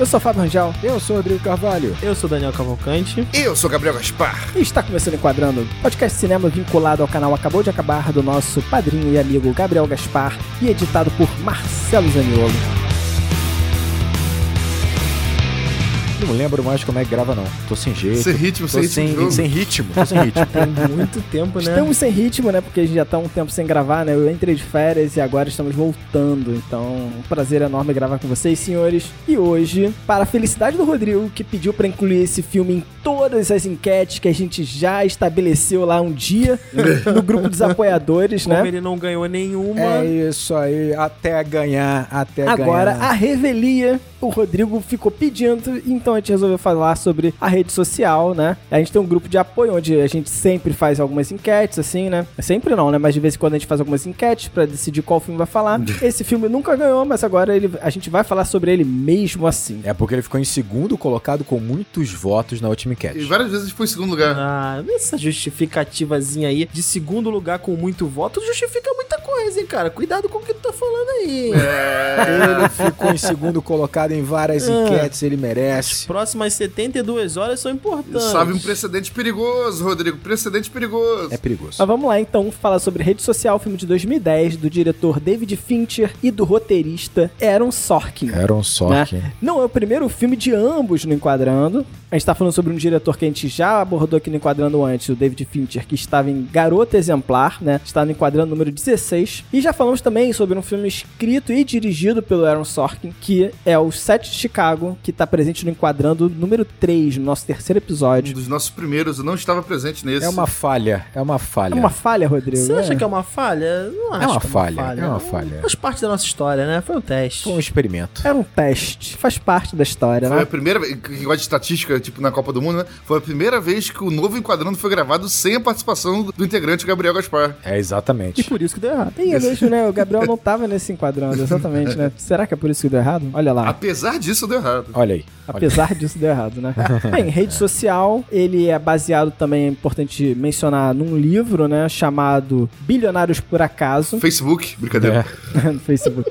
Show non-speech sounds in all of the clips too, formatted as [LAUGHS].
Eu sou o Fábio Rangel Eu sou o Rodrigo Carvalho. Eu sou Daniel Cavalcante. Eu sou Gabriel Gaspar. e está começando Enquadrando, podcast de cinema vinculado ao canal Acabou de Acabar do nosso padrinho e amigo Gabriel Gaspar e editado por Marcelo Zaniolo. Não lembro mais como é que grava, não. Tô sem jeito. Sem ritmo, Tô sem ritmo. sem, jogo. sem ritmo. Tô sem [LAUGHS] ritmo. Tem muito tempo, né? Estamos sem ritmo, né? Porque a gente já tá um tempo sem gravar, né? Eu entrei de férias e agora estamos voltando. Então, um prazer enorme gravar com vocês, senhores. E hoje, para a felicidade do Rodrigo, que pediu para incluir esse filme em todas as enquetes que a gente já estabeleceu lá um dia [LAUGHS] no grupo dos apoiadores, Como né? ele não ganhou nenhuma. É isso aí. Até ganhar, até Agora, ganhar. a revelia, o Rodrigo ficou pedindo, então a gente resolveu falar sobre a rede social, né? A gente tem um grupo de apoio onde a gente sempre faz algumas enquetes, assim, né? Sempre não, né? Mas de vez em quando a gente faz algumas enquetes pra decidir qual filme vai falar. [LAUGHS] Esse filme nunca ganhou, mas agora ele, a gente vai falar sobre ele mesmo assim. É porque ele ficou em segundo colocado com muitos votos na última E várias vezes foi em segundo lugar. Ah, essa justificativazinha aí de segundo lugar com muito voto justifica muita coisa, hein, cara? Cuidado com o que tu tá falando aí. Ele ficou em segundo colocado em várias Ah. enquetes, ele As merece. próximas 72 horas são importantes. Sabe um precedente perigoso, Rodrigo. Precedente perigoso. É perigoso. Mas vamos lá então falar sobre Rede Social, filme de 2010, do diretor David Fincher e do roteirista Aaron Sorkin. Um Sorkin. Não é o primeiro filme de ambos no Enquadrando. A gente tá falando sobre um diretor que a gente já abordou aqui no Enquadrando antes, o David Fincher, que estava em Garota Exemplar, né? Está no Enquadrando número 16. E já falamos também sobre um filme escrito e dirigido pelo Aaron Sorkin, que é o Sete de Chicago, que tá presente no Enquadrando número 3, no nosso terceiro Um episódio. dos nossos primeiros, eu não estava presente nesse. É uma falha, é uma falha. É uma falha, Rodrigo. Você acha né? que é uma falha? Não acho uma que falha, é uma falha. Faz parte da nossa história, né? Foi um teste. Foi um experimento. Era um teste, faz parte da história, Foi né? a primeira que gosta de estatística, tipo na Copa do Mundo, né? Foi a primeira vez que o novo Enquadrando foi gravado sem a participação do integrante Gabriel Gaspar. É E exatamente. por isso que deu errado. E é mesmo, né? O Gabriel não tava nesse enquadrando, exatamente, né? [LAUGHS] Será que é por isso que deu errado? Olha lá. Apesar disso, deu errado. Olha aí. Apesar disso, deu errado, né? [LAUGHS] Bem, rede social, ele é baseado também, é importante mencionar, num livro, né? Chamado Bilionários por Acaso, Facebook, brincadeira. É. [LAUGHS] no Facebook.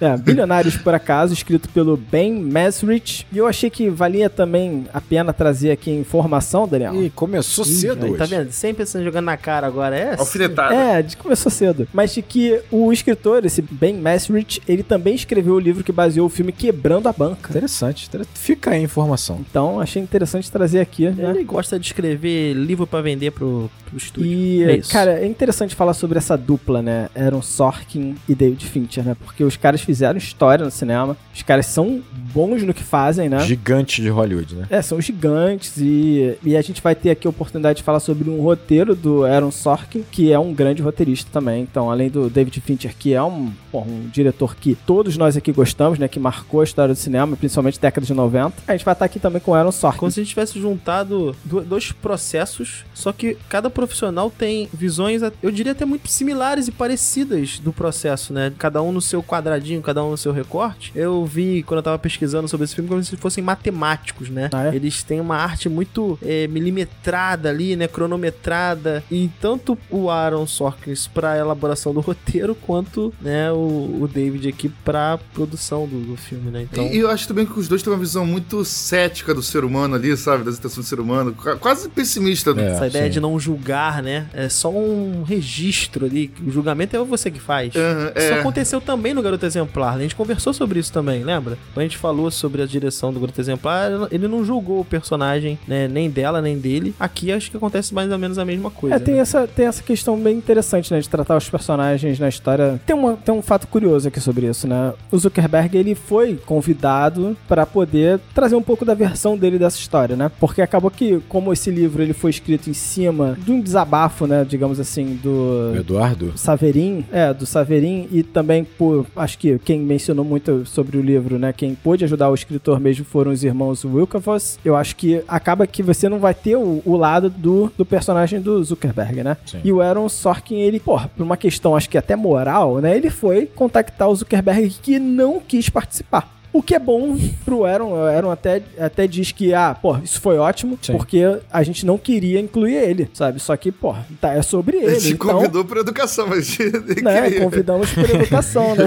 É, Bilionários por Acaso, escrito pelo Ben Mesrich. E eu achei que valia também a pena trazer aqui informação, Daniel. E começou cedo Aí, hoje. tá vendo? Sempre pensando jogando na cara agora. É assim. Alfinetada. É, de começou cedo. Mas de que o escritor, esse Ben Mesrich, ele também escreveu o livro que baseou o filme Quebrando a Banca. Interessante. inter- Fica aí a informação. Então, achei interessante trazer aqui, né? Ele gosta de escrever livro pra vender pro, pro estúdio. E, É isso. cara, é interessante falar sobre essa dupla, né? Aaron Sorkin e David Fincher, né? Porque os caras fizeram história no cinema. Os caras são bons no que fazem, né? Gigante de Hollywood, né? É, são gigantes e, e a gente vai ter aqui a oportunidade de falar sobre um roteiro do Aaron Sorkin, que é um grande roteirista também. Então, além do David Fincher, que é um, pô, um diretor que todos nós aqui gostamos, né? Que marcou a história do cinema, principalmente década de 90. A gente vai estar aqui também com o Aaron Sorkin. Como se a gente tivesse juntado do- dois processos, só que cada profissional tem visões, eu diria até muito similares e parecidas do processo, né? Cada um no seu quadradinho, cada um no seu recorte. Eu vi, quando eu tava pesquisando sobre esse filme, como se fossem matemáticos, né? Ah, é? Eles têm uma arte muito é, milimetrada ali, né? Cronometrada. E tanto o Aaron Sorkins pra elaboração do roteiro, quanto né, o, o David aqui pra produção do, do filme, né? Então... E eu acho também que os dois têm uma visão muito cética do ser humano ali, sabe? Das intenções do ser humano. Qu- Quase pessimista. É. Essa ideia sim. de não julgar, né? É só um registro ali. O julgamento é você que faz. Aham, Isso é. aconteceu também no Garoto Exemplar. né? A gente conversou sobre isso também, lembra? Quando a gente falou sobre a direção do Garoto Exemplar, ele não julgou o personagem, né? Nem dela, nem dele. Aqui acho que acontece mais ou menos a mesma coisa. É, tem né? essa, tem essa questão bem interessante, né? De tratar os personagens na história. Tem, uma, tem um fato curioso aqui sobre isso, né? O Zuckerberg, ele foi convidado para poder trazer um pouco da versão dele dessa história, né? Porque acabou que, como esse livro ele foi escrito em cima de um desabafo, né? Digamos assim, do... Eduardo? Saverin, é, do Saverin, e também por, acho que quem mencionou muito sobre o livro, né, quem pôde ajudar o escritor mesmo foram os irmãos Wilkervoss. Eu acho que acaba que você não vai ter o, o lado do, do personagem do Zuckerberg, né? Sim. E o Aaron Sorkin, ele, porra, por uma questão acho que até moral, né, ele foi contactar o Zuckerberg que não quis participar. O que é bom pro Aaron. O Aaron até, até diz que, ah, pô, isso foi ótimo, Sim. porque a gente não queria incluir ele, sabe? Só que, pô, tá, é sobre A ele. gente Então, convidou pra educação, mas ele [LAUGHS] né, convidamos por educação, né?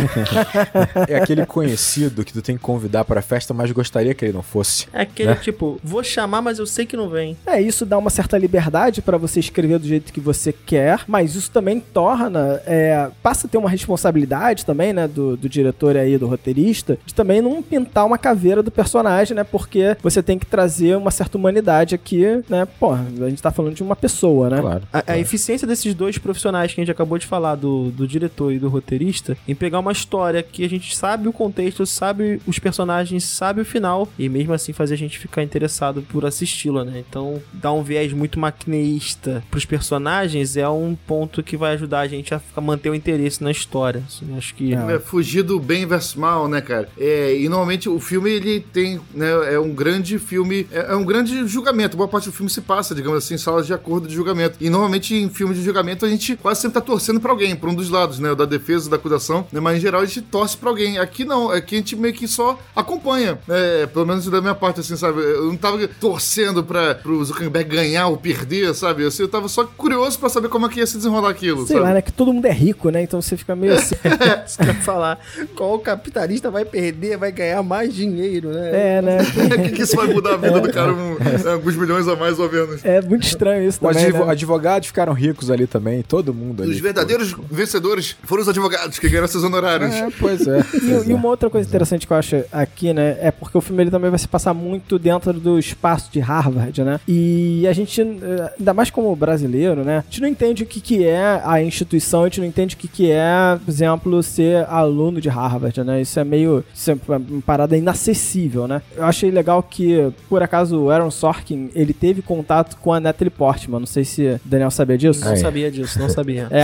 [LAUGHS] É aquele conhecido que tu tem que convidar pra festa, mas gostaria que ele não fosse. É aquele Né? tipo, vou chamar, mas eu sei que não vem. É, isso dá uma certa liberdade pra você escrever do jeito que você quer, mas isso também torna, é, passa a ter uma responsabilidade também, né, do, do diretor aí, do roteirista, de também não pintar uma caveira do personagem, né, porque você tem que trazer uma certa humanidade aqui, né, pô, a gente tá falando de uma pessoa, né? Claro. A, a eficiência desses dois profissionais que a gente acabou de falar, do, do diretor e do roteirista, em pegar uma história que a gente sabe o contexto, sabe os personagens, sabe o final, e mesmo assim fazer a gente ficar interessado por assisti-la, né? Então, dar um viés muito maquineísta pros personagens é um ponto que vai ajudar a gente a ficar- manter o interesse na história. Assim, acho que. É. É, fugir do bem versus mal, né, cara? É, e normalmente o filme ele tem, né, é um grande filme, é, é um grande julgamento. Boa parte do filme se passa, digamos assim, em salas de acordo de julgamento. E normalmente em filmes de julgamento a gente quase sempre tá torcendo pra alguém, pra um dos lados, né, o da defesa, da acusação, né, mas em geral a gente torce pra alguém. Aqui não, aqui a gente meio que só acompanha, né, pelo menos da minha parte, assim, sabe? Eu não tava torcendo pra pro Zuckerberg ganhar ou perder, sabe? Assim, eu tava só curioso pra saber como é que ia se desenrolar aquilo, Sei sabe? lá, né, que todo mundo é rico, né, então você fica meio [LAUGHS] assim, [LAUGHS] Isso que eu ia falar. Qual capitalista vai perder, vai ganhar mais dinheiro, né? é, né? [LAUGHS] O que, que isso vai mudar a vida do cara um, [LAUGHS] é, alguns milhões a mais ou menos? É muito estranho isso Os também, advo- né? advogados ficaram ricos ali também, todo mundo ali. Os verdadeiros vencedores foram os advogados que ganharam seus honorários. É, pois é. [LAUGHS] E, e é. uma outra coisa interessante que eu acho aqui, né, é porque o filme ele também vai se passar muito dentro do espaço de Harvard, né? E a gente, eh, ainda mais como brasileiro, né, a gente não entende o que, que é a instituição, a gente não entende o que, que é, por exemplo, ser aluno de Harvard, né? Isso é meio, isso é uma parada inacessível, né? Eu achei legal que, por acaso, o Aaron Sorkin, ele teve contato com a Natalie Portman, não sei se o Daniel sabia disso. Não sabia disso, não sabia. É,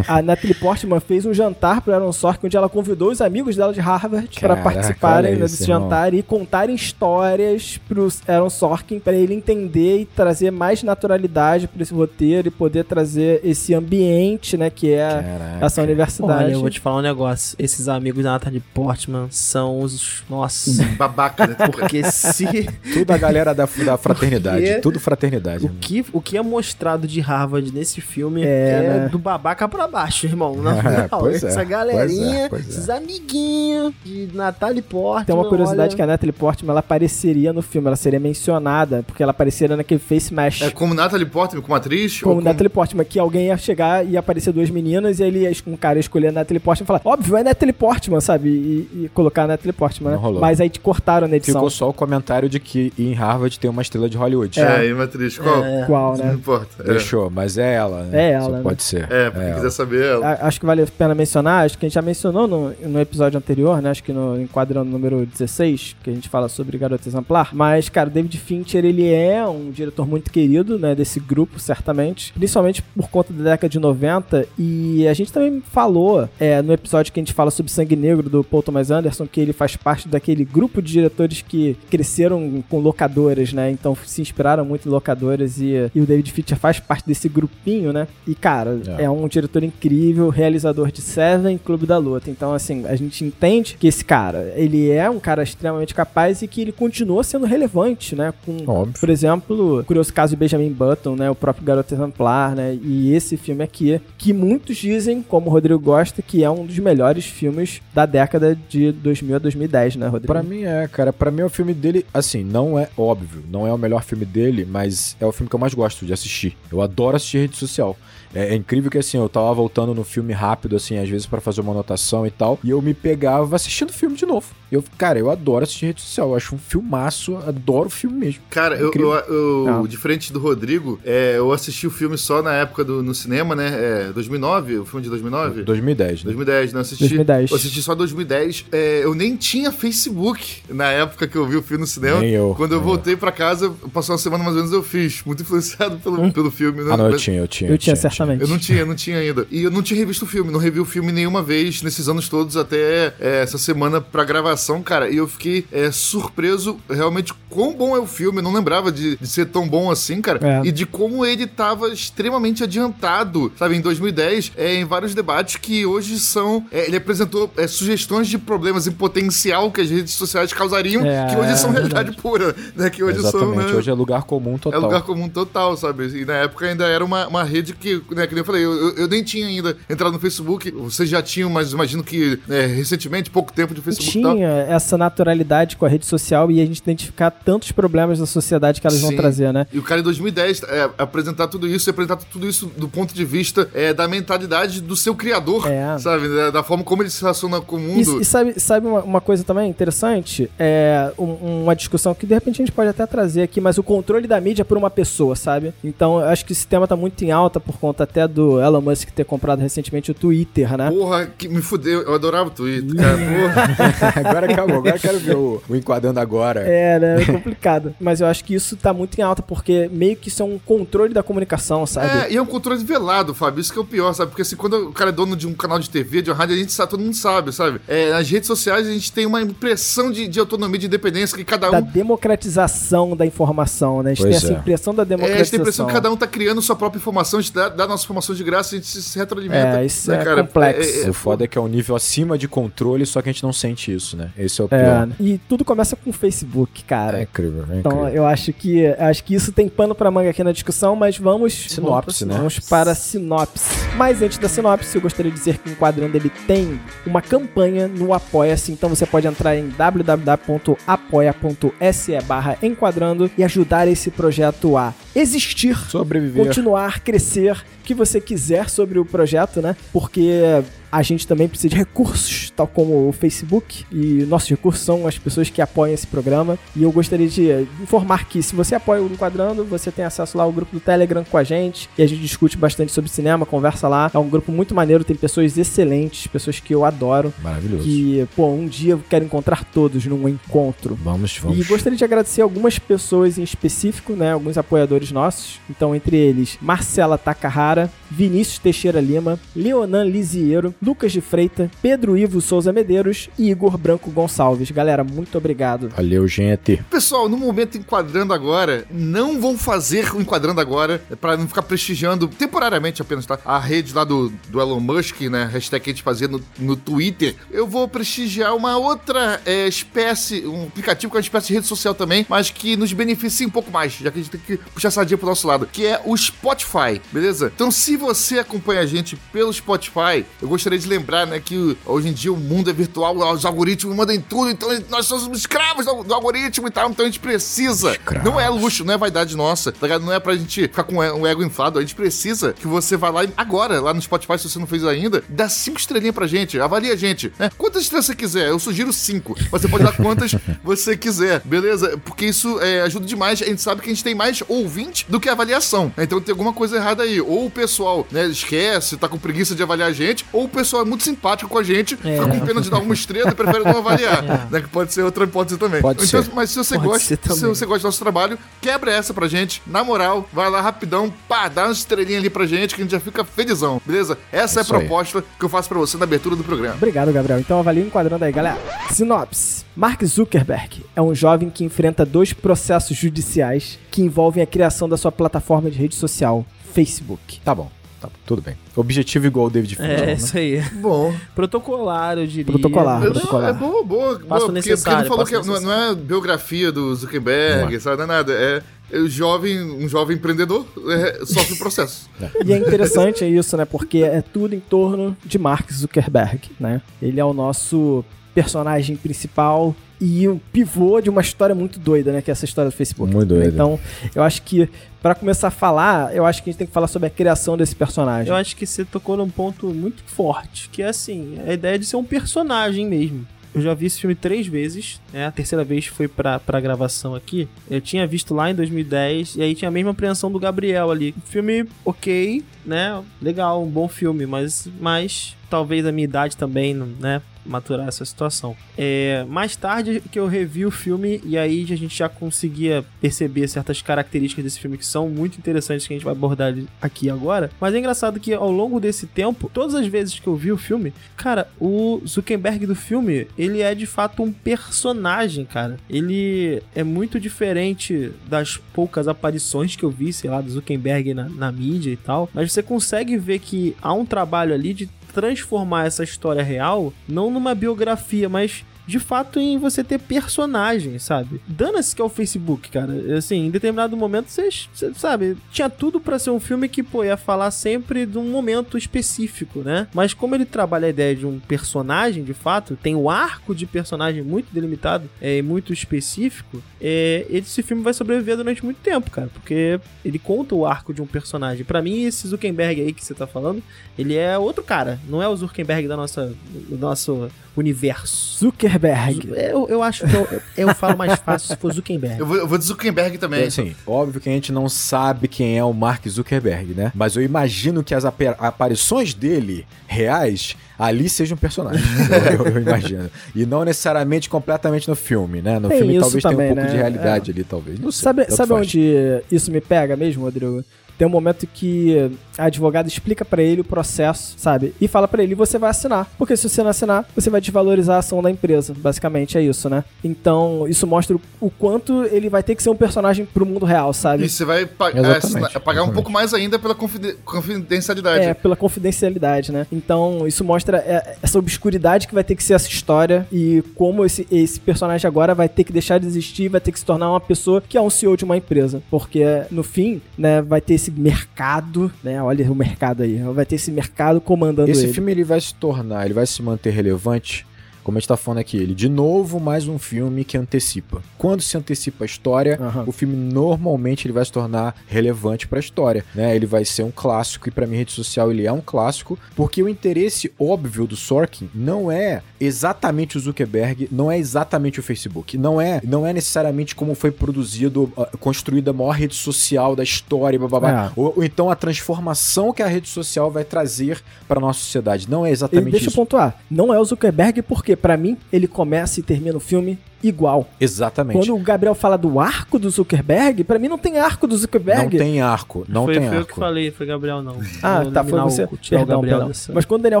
a Natalie Portman fez um jantar pro Aaron Sorkin, onde ela convidou os amigos dela de Harvard para participarem né, isso, desse irmão. jantar e contarem histórias pro Aaron Sorkin para ele entender e trazer mais naturalidade para esse roteiro e poder trazer esse ambiente, né, que é Caraca. essa universidade. Olha, eu vou te falar um negócio. Esses amigos da Natalie Portman são os. Nossa. Babaca, né? Porque se. Tudo a galera da, da fraternidade. Porque- Tudo fraternidade. O irmão. que, o que é mostrado de Harvard nesse filme É, é, né? do babaca pra baixo, irmão. [LAUGHS] Na É, pois é, essa galerinha, pois é, pois é. esses amiguinhos de Natalie Portman. Tem uma curiosidade olha... que a Natalie Portman ela apareceria no filme, ela seria mencionada, porque ela apareceria naquele Face Mash. É como Natalie Portman, como atriz? Como ou como... Natalie Portman, que alguém ia chegar e ia aparecer duas meninas e ele ia, um cara ia escolher a Natalie Portman e falar, óbvio, é Natalie Portman, sabe? E, e colocar a Natalie Portman, né? Não rolou. Mas aí te cortaram na edição. Ficou só o comentário de que em Harvard tem uma estrela de Hollywood. É, e uma atriz. Qual? Qual, Não né? importa. É, Fechou, mas é ela, né? É ela, Só né? pode ser. é porque ela. quiser saber ela. A- Acho que vale a pena mencionar, acho que a gente já mencionou no, no episódio anterior, né? Acho que no enquadrando número 16, que a gente fala sobre Garota Exemplar. Mas, cara, o David Fincher, ele é um diretor muito querido, né? Desse grupo, certamente. Principalmente por conta da década de 90. E a gente também falou é, no episódio que a gente fala sobre Sangue Negro do Paul Thomas Anderson, que ele faz parte daquele grupo de diretores que cresceram com locadoras, né? Então se inspiraram muito em locadoras e, e o David Fincher faz parte desse grupinho, né? E, cara, É. é um diretor incrível, realizador de Seven, Clube da Luta. Então, assim, a gente entende que esse cara, ele é um cara extremamente capaz e que ele continua sendo relevante, né? Com, Óbvio. por exemplo, o curioso caso de Benjamin Button, né? O próprio Garoto Exemplar, né? E esse filme aqui, que muitos dizem, como o Rodrigo gosta, que é um dos melhores filmes da década de 2000 a 2010, né, Rodrigo? Pra mim é, cara. Pra mim é o filme dele, assim, não é óbvio, não é o melhor filme dele, mas é o filme que eu mais gosto de assistir. Eu adoro assistir rede social. É, é incrível que, assim, eu tava voltando no filme rápido, assim, às vezes pra fazer uma anotação e tal, e eu me pegava assistindo o filme de novo. Eu, cara, eu adoro assistir rede social, eu acho um filmaço, adoro o filme mesmo. Cara, eu, Incrível. eu, eu- Não. diferente do Rodrigo, é, eu assisti o filme só na época do no cinema, né? É, 2009, o filme de 2009? 2010, né? 2010, né? Eu assisti, 2010. Eu assisti só 2010. É, eu nem tinha Facebook na época que eu vi o filme no cinema. Nem eu, Quando eu voltei pra casa, passou uma semana mais ou menos, eu fiz. Muito [LAUGHS] influenciado pelo, pelo filme. né? Ah, não, eu Mas- tinha, eu tinha. Eu tinha, Eu não tinha, eu não tinha ainda. E eu não tinha revisto o filme, não revi o filme nenhuma vez nesses anos todos até é, essa semana pra comunicação, cara, e eu fiquei é, surpreso realmente quão bom é o filme. Eu não lembrava de, de ser tão bom assim, cara. É. E de como ele tava extremamente adiantado, sabe, em 2010, é, em vários debates que hoje são. é, ele apresentou é, sugestões de problemas em potencial que as redes sociais causariam, É, que hoje são é realidade pura, né? Que hoje são. Exatamente, né, hoje é lugar comum é total. lugar comum total, sabe? E na época ainda era uma, uma rede que, né, que eu falei, eu, eu- nem tinha ainda entrado no Facebook, vocês já tinham, mas imagino que né, recentemente, pouco tempo de Facebook tal. tinha essa naturalidade com a rede social e a gente identificar tantos problemas da sociedade que elas vão Sim. trazer, né? E o cara em 2010 é, apresentar tudo isso, apresentar tudo isso do ponto de vista é, da mentalidade do seu criador, É. sabe? Da, da forma como ele se relaciona com o mundo. E, e sabe, sabe uma, uma coisa também interessante? É um- uma discussão que de repente a gente pode até trazer aqui, mas o controle da mídia por uma pessoa, sabe? Então eu acho que esse tema tá muito em alta por conta até do Elon Musk ter comprado recentemente o Twitter, né? Porra, que me fudeu. Eu adorava o Twitter, cara. Porra. [LAUGHS] agora acabou, agora eu quero ver o, o enquadrando agora. É, né? É complicado. Mas eu acho que isso tá muito em alta, porque meio que isso é um controle da comunicação, sabe? É, e é um controle velado, Fábio. Isso que é o pior, sabe? Porque assim, quando o cara é dono de um canal de TV, de uma rádio, a gente sabe, todo mundo sabe, sabe? É, nas redes sociais a gente tem uma impressão de, de autonomia, de independência, que cada um. Da democratização da informação, né? A gente Pois tem essa é. impressão da É, a gente tem a democratização. impressão que cada um tá criando sua própria informação, a gente dá, dá nossa informação de graça, a gente se retroalimenta. É, isso né, é cara? complexo. O foda é que é um nível acima de controle, só que a gente não sente isso, né? Esse é o pior. É, e tudo começa com o Facebook, cara. É incrível, é Então, incrível. eu acho que acho que isso tem pano pra manga aqui na discussão, mas vamos Sinopse, né? Vamos para a sinopse. Mas antes da sinopse, eu gostaria de dizer que o Enquadrando ele tem uma campanha no Apoia-se, então você pode entrar em www.apoia.se barra Enquadrando e ajudar esse projeto a existir, Sobreviver. continuar, crescer, que você quiser sobre o projeto, né? Porque a gente também precisa de recursos, tal como o Facebook, e nossos recursos são as pessoas que apoiam esse programa. E eu gostaria de informar que se você apoia o Enquadrando, você tem acesso lá ao grupo do Telegram com a gente, e a gente discute bastante sobre cinema, conversa lá. É um grupo muito maneiro, tem pessoas excelentes, pessoas que eu adoro, Maravilhoso. que, pô, um dia eu quero encontrar todos num encontro. Vamos, vamos. E gostaria de agradecer algumas pessoas em específico, né? Alguns apoiadores nossos. Então, entre eles, Marcela Takahara, Vinícius Teixeira Lima, Leonan Lisiero, Lucas de Freita, Pedro Ivo Souza Medeiros e Igor Branco Gonçalves. Galera, muito obrigado. Valeu, gente. Pessoal, no momento enquadrando agora, não vou fazer o enquadrando agora, pra não ficar prestigiando temporariamente apenas, tá? A rede lá do, do Elon Musk, né? Hashtag que a gente fazia no, no Twitter. Eu vou prestigiar uma outra é, espécie, um aplicativo que é uma espécie de rede social também, mas que nos beneficia um pouco mais, já que a gente tem que puxar essa sardinha pro nosso lado, que é o Spotify, beleza? Então, se você acompanha a gente pelo Spotify, eu gostaria de lembrar, né, que hoje em dia o mundo é virtual, os algoritmos mandam em tudo, então nós somos escravos do, do algoritmo e tal, então a gente precisa. Escravos. Não é luxo, não é vaidade nossa, tá ligado? Não é pra gente ficar com um ego inflado, a gente precisa que você vá lá agora, lá no Spotify, se você não fez ainda, dá cinco estrelinhas pra gente, avalia a gente, né? Quantas estrelas você quiser, eu sugiro cinco, mas você pode dar quantas [LAUGHS] você quiser, beleza? Porque isso é, ajuda demais, a gente sabe que a gente tem mais ouvinte do que avaliação, né? então tem alguma coisa errada aí, ou o pessoal, né, esquece, tá com preguiça de avaliar a gente, ou o pessoal é muito simpático com a gente, É. fica com pena de dar uma estrela e prefere não avaliar, [LAUGHS] né? Que pode ser outra hipótese também. Pode então, ser. Mas se você Pode gosta, se você gosta do nosso trabalho, quebra essa pra gente. Na moral, vai lá rapidão, pá, dá uma estrelinha ali pra gente que a gente já fica felizão, beleza? Essa é a Isso aí. proposta que eu faço pra você na abertura do programa. Obrigado, Gabriel. Então avalie o enquadrando aí, galera. Sinopse. Mark Zuckerberg é um jovem que enfrenta dois processos judiciais que envolvem a criação da sua plataforma de rede social, Facebook. Tá bom, tá tudo bem. Objetivo igual o David Fincher, É, né? isso aí. Bom, Protocolar, eu diria. Protocolar. não, protocolar. é boa, boa. boa Passo porque, necessário, porque ele falou que não, não é biografia do Zuckerberg, Não sabe? Não é nada. É, é o jovem, um jovem empreendedor é, sofre o processo. E é interessante isso, né? Porque é tudo em torno de Mark Zuckerberg, né? Ele é o nosso personagem principal e o pivô de uma história muito doida, né? Que é essa história do Facebook. Muito doida. Então, eu acho que pra começar a falar, eu acho que a gente tem que falar sobre a criação desse personagem. Eu acho que você tocou num ponto muito forte, que é assim, a ideia de ser um personagem mesmo. Eu já vi esse filme três vezes, né? A terceira vez foi pra, pra gravação aqui. Eu tinha visto lá em 2010, e aí tinha a mesma apreensão do Gabriel ali. Filme ok, né? Legal, um bom filme, mas, mas talvez a minha idade também, né? Maturar essa situação. É, mais tarde que eu revi o filme e aí a gente já conseguia perceber certas características desse filme que são muito interessantes que a gente vai abordar aqui agora. Mas é engraçado que ao longo desse tempo, todas as vezes que eu vi o filme, cara, o Zuckerberg do filme, ele é de fato um personagem, cara. Ele é muito diferente das poucas aparições que eu vi, sei lá, do Zuckerberg na, na mídia e tal. Mas você consegue ver que há um trabalho ali de transformar essa história real não numa biografia, mas de fato em você ter personagens, sabe? Dana-se que é o Facebook, cara. Assim, em determinado momento, você, sabe, tinha tudo para ser um filme que, pô, ia falar sempre de um momento específico, né? Mas como ele trabalha a ideia de um personagem, de fato, tem o arco de personagem muito delimitado é, muito específico, é, esse filme vai sobreviver durante muito tempo, cara, porque ele conta o arco de um personagem. Para mim, esse Zuckerberg aí que você tá falando, ele é outro cara, não é o Zuckerberg da nossa, do nosso universo. Zuckerberg. Eu, eu acho que eu, eu falo mais fácil se for Zuckerberg. Eu vou, eu vou de Zuckerberg também. É, assim, óbvio que a gente não sabe quem é o Mark Zuckerberg, né? Mas eu imagino que as aparições dele reais ali sejam personagens. [LAUGHS] eu, eu, imagino. E não necessariamente completamente no filme, né? No Tem filme talvez tenha um também, pouco né? de realidade É. ali, talvez. Não sei. Sabe, sabe onde isso me pega mesmo, Rodrigo? Tem um momento que a advogada explica pra ele o processo, sabe? E fala pra ele, você vai assinar. Porque se você não assinar, você vai desvalorizar a ação da empresa. Basicamente é isso, né? Então, isso mostra o, quanto ele vai ter que ser um personagem pro mundo real, sabe? E você vai pa- assinar- pagar um exatamente. pouco mais ainda pela confide- confidencialidade. É, pela confidencialidade, né? Então, isso mostra é, essa obscuridade que vai ter que ser essa história e como esse, esse personagem agora vai ter que deixar de existir, vai ter que se tornar uma pessoa que é um CEO de uma empresa. Porque, no fim, né, vai ter esse mercado, né? Olha o mercado aí. Vai ter esse mercado comandando Esse ele. filme ele vai se tornar, ele vai se manter relevante, como a gente tá falando aqui, ele de novo mais um filme que antecipa. Quando se antecipa a história, Aham. o filme normalmente ele vai se tornar relevante pra história, né? Ele vai ser um clássico e pra mim rede social ele é um clássico, porque o interesse óbvio do Sorkin não é exatamente o Zuckerberg, não é exatamente o Facebook, não é, não é necessariamente como foi produzido, ah, construída a maior rede social da história, blá, blá, blá. É. Ou, ou então a transformação que a rede social vai trazer pra nossa sociedade. Não é E exatamente deixa eu isso. pontuar. Não é o Zuckerberg, porque pra mim ele começa e termina o filme igual. Exatamente. Quando o Gabriel fala do arco do Zuckerberg, pra mim não tem arco do Não Zuckerberg. tem arco, não foi, tem foi eu que arco. falei, foi Gabriel não. Ah, tá, foi você. O, Perdão, o Gabriel perdão. Mas quando o Daniel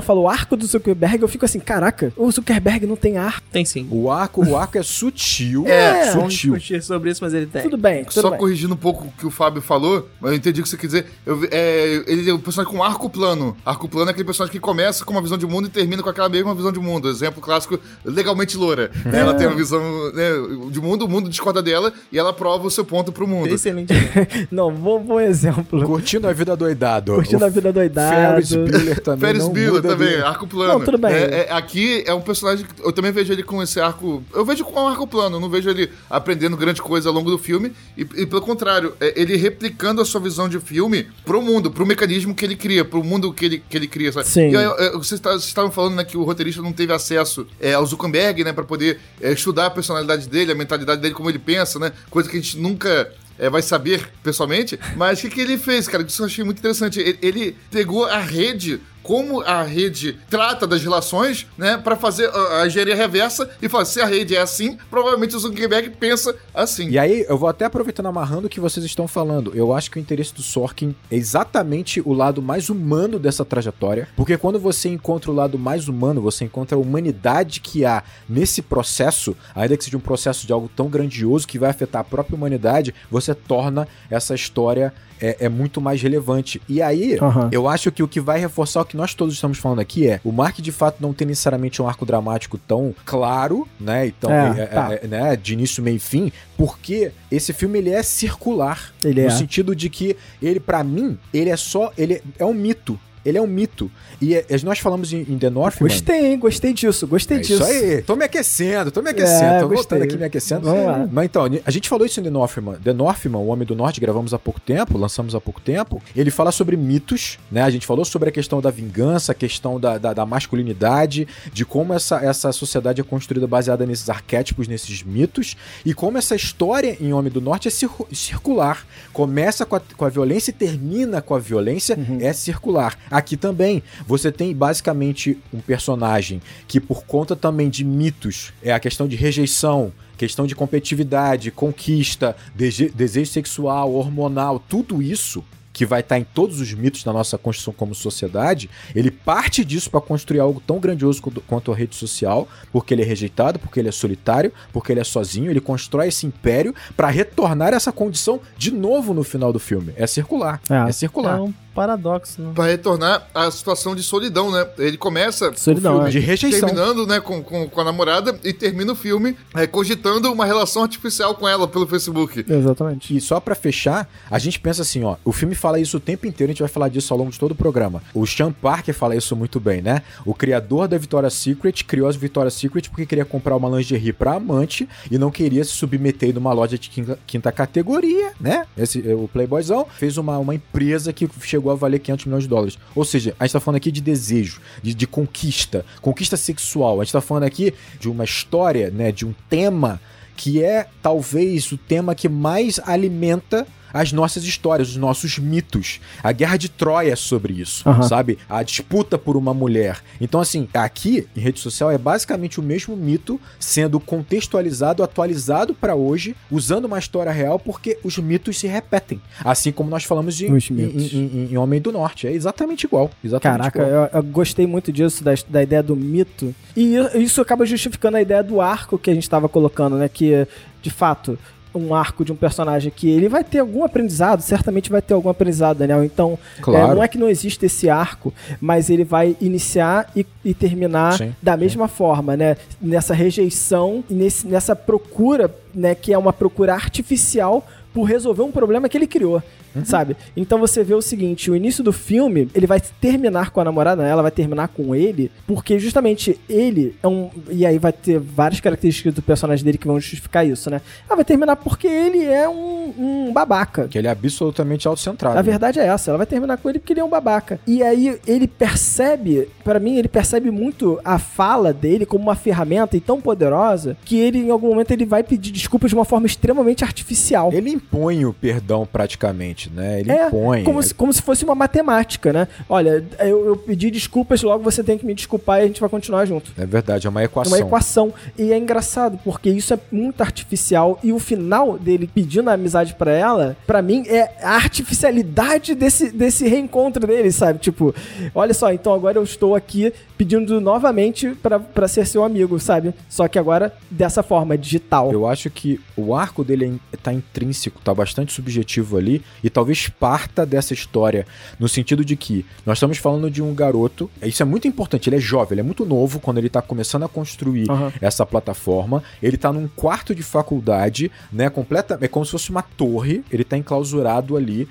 fala o arco do Zuckerberg, eu fico assim, caraca, o Zuckerberg não tem arco. Tem sim. O arco, o arco é sutil, É, Vamos sutil. discutir sobre isso, mas ele tem. Tudo bem, tudo Só bem. corrigindo um pouco o que o Fábio falou, mas eu entendi o que você quer dizer. Eu é, ele é um personagem com arco plano. Arco plano é aquele personagem que começa com uma visão de mundo e termina com aquela mesma visão de mundo. Exemplo clássico, legalmente loura. É. Ela tem uma visão né, de mundo, o mundo discorda dela e ela prova o seu ponto pro mundo. Excelente. [LAUGHS] Não, bom, bom exemplo. Curtindo a vida doidado. Curtindo O a vida doidado. Ferris Bueller também Ferris Bueller também, de- arco plano. Não, tudo bem. É, é, aqui é um personagem que eu também vejo ele com esse arco. Eu vejo com um arco plano, não vejo ele aprendendo grande coisa ao longo do filme. E, e pelo contrário, é ele replicando a sua visão de filme pro mundo, pro mecanismo que ele cria, pro mundo que ele, que ele cria. Sabe? Sim. E aí, é, vocês tá- vocês estavam falando né, que o roteirista não teve acesso é, ao Zuckerberg, né, pra poder é, estudar a personalidade dele, a mentalidade dele, como ele pensa, né? Coisa que a gente nunca é, vai saber pessoalmente. Mas o que, que ele fez, cara? Isso eu achei muito interessante. Ele, ele pegou a rede. Como a rede trata das relações, né? Pra fazer a, a engenharia reversa e falar: se a rede é assim, provavelmente o Zuckerberg pensa assim. E aí, eu vou até aproveitando amarrando o que vocês estão falando. Eu acho que o interesse do Sorkin é exatamente o lado mais humano dessa trajetória. Porque quando você encontra o lado mais humano, você encontra a humanidade que há nesse processo, ainda que seja um processo de algo tão grandioso que vai afetar a própria humanidade, você torna essa história é, é muito mais relevante. E aí, Aham. eu acho que o que vai reforçar o que nós todos estamos falando aqui é o Mark de fato não tem necessariamente um arco dramático tão claro, né? Então, É, tá. é- é- né, de início, meio e fim, porque esse filme ele é circular. Ele no sentido de que ele, pra mim, ele é só. Ele é um mito. Ele é um mito. E é- nós falamos em, em The Northman. Gostei, hein? Gostei disso, gostei É disso. isso aí, tô me aquecendo, tô me aquecendo, É, tô gostei. voltando aqui me aquecendo. Vamos lá. Mas então, a gente falou isso em The Northman. The Northman, o Homem do Norte, gravamos há pouco tempo, lançamos há pouco tempo. Ele fala sobre mitos, né? A gente falou sobre a questão da vingança, a questão da, da, da masculinidade, de como essa, essa sociedade é construída baseada nesses arquétipos, nesses mitos, e como essa história em Homem do Norte é cir- circular. Começa com a, com a violência e termina com a violência, Uhum. é circular. Aqui também, você tem basicamente um personagem que, por conta também de mitos, é a questão de rejeição, questão de competitividade, conquista, dese- desejo sexual, hormonal, tudo isso que vai estar em todos os mitos da nossa construção como sociedade, ele parte disso para construir algo tão grandioso quanto- quanto a rede social, porque ele é rejeitado, porque ele é solitário, porque ele é sozinho, ele constrói esse império para retornar essa condição de novo no final do filme. É circular, É. é, circular. É um paradoxo, né? Pra retornar à situação de solidão, né? Ele começa Solidão, o filme De rejeição. terminando, né, com, com, com a namorada e termina o filme é, cogitando uma relação artificial com ela pelo Facebook. Exatamente. E só pra fechar, a gente pensa assim, ó, o filme fala isso o tempo inteiro, a gente vai falar disso ao longo de todo o programa. O Sean Parker fala isso muito bem, né? O criador da Victoria's Secret criou a Victoria's Secret porque queria comprar uma lingerie pra amante e não queria se submeter numa loja de quinta, quinta categoria, né? Esse, o Playboyzão fez uma, uma empresa que chegou a valer 500 milhões de dólares. Ou seja, a gente tá falando aqui de desejo, de, de conquista, conquista sexual. A gente tá falando aqui de uma história, né? De um tema que é talvez o tema que mais alimenta as nossas histórias, os nossos mitos. A guerra de Troia é sobre isso, Aham. sabe? A disputa por uma mulher. Então, assim, aqui em rede social é basicamente o mesmo mito sendo contextualizado, atualizado pra hoje, usando uma história real, porque os mitos se repetem. Assim como nós falamos de em- em- em Homem do Norte. É exatamente igual. Exatamente Caraca, igual. eu, eu gostei muito disso, da, da ideia do mito. E isso acaba justificando a ideia do arco que a gente estava colocando, né? Que, de fato, um arco de um personagem que ele vai ter algum aprendizado, certamente vai ter algum aprendizado, Daniel. Então, Claro. é, não é que não existe esse arco, mas ele vai iniciar e, e terminar Sim, da mesma forma, né? Nessa rejeição e nesse, nessa procura, né? Que é uma procura artificial por resolver um problema que ele criou. Uhum. Sabe? Então você vê o seguinte: o início do filme, ele vai terminar com a namorada, né? ela vai terminar com ele, porque justamente ele é um. E aí vai ter várias características do personagem dele que vão justificar isso, né? Ela vai terminar porque ele é um, um babaca. Que ele é absolutamente autocentrado. A verdade é essa, ela vai terminar com ele porque ele é um babaca. E aí ele percebe, pra mim, ele percebe muito a fala dele como uma ferramenta e tão poderosa que ele, em algum momento, ele vai pedir desculpas de uma forma extremamente artificial. Ele impõe o perdão praticamente, né? Ele É, impõe. como se, como se fosse uma matemática, né? Olha, eu, eu pedi desculpas, logo você tem que me desculpar e a gente vai continuar junto. É verdade, é uma É equação. uma equação. E é engraçado, porque isso é muito artificial. E o final dele pedindo a amizade pra ela, pra mim, é a artificialidade desse, desse reencontro dele, sabe? Tipo, olha só, então agora eu estou aqui pedindo novamente pra, pra ser seu amigo, sabe? Só que agora dessa forma, digital. Eu acho que o arco dele é tá intrínseco, tá bastante subjetivo ali, e talvez parta dessa história, no sentido de que nós estamos falando de um garoto, isso é muito importante, ele é jovem, ele é muito novo quando ele tá começando a construir Aham. essa plataforma, ele tá num quarto de faculdade, né, completa, é como se fosse uma torre, ele tá enclausurado ali,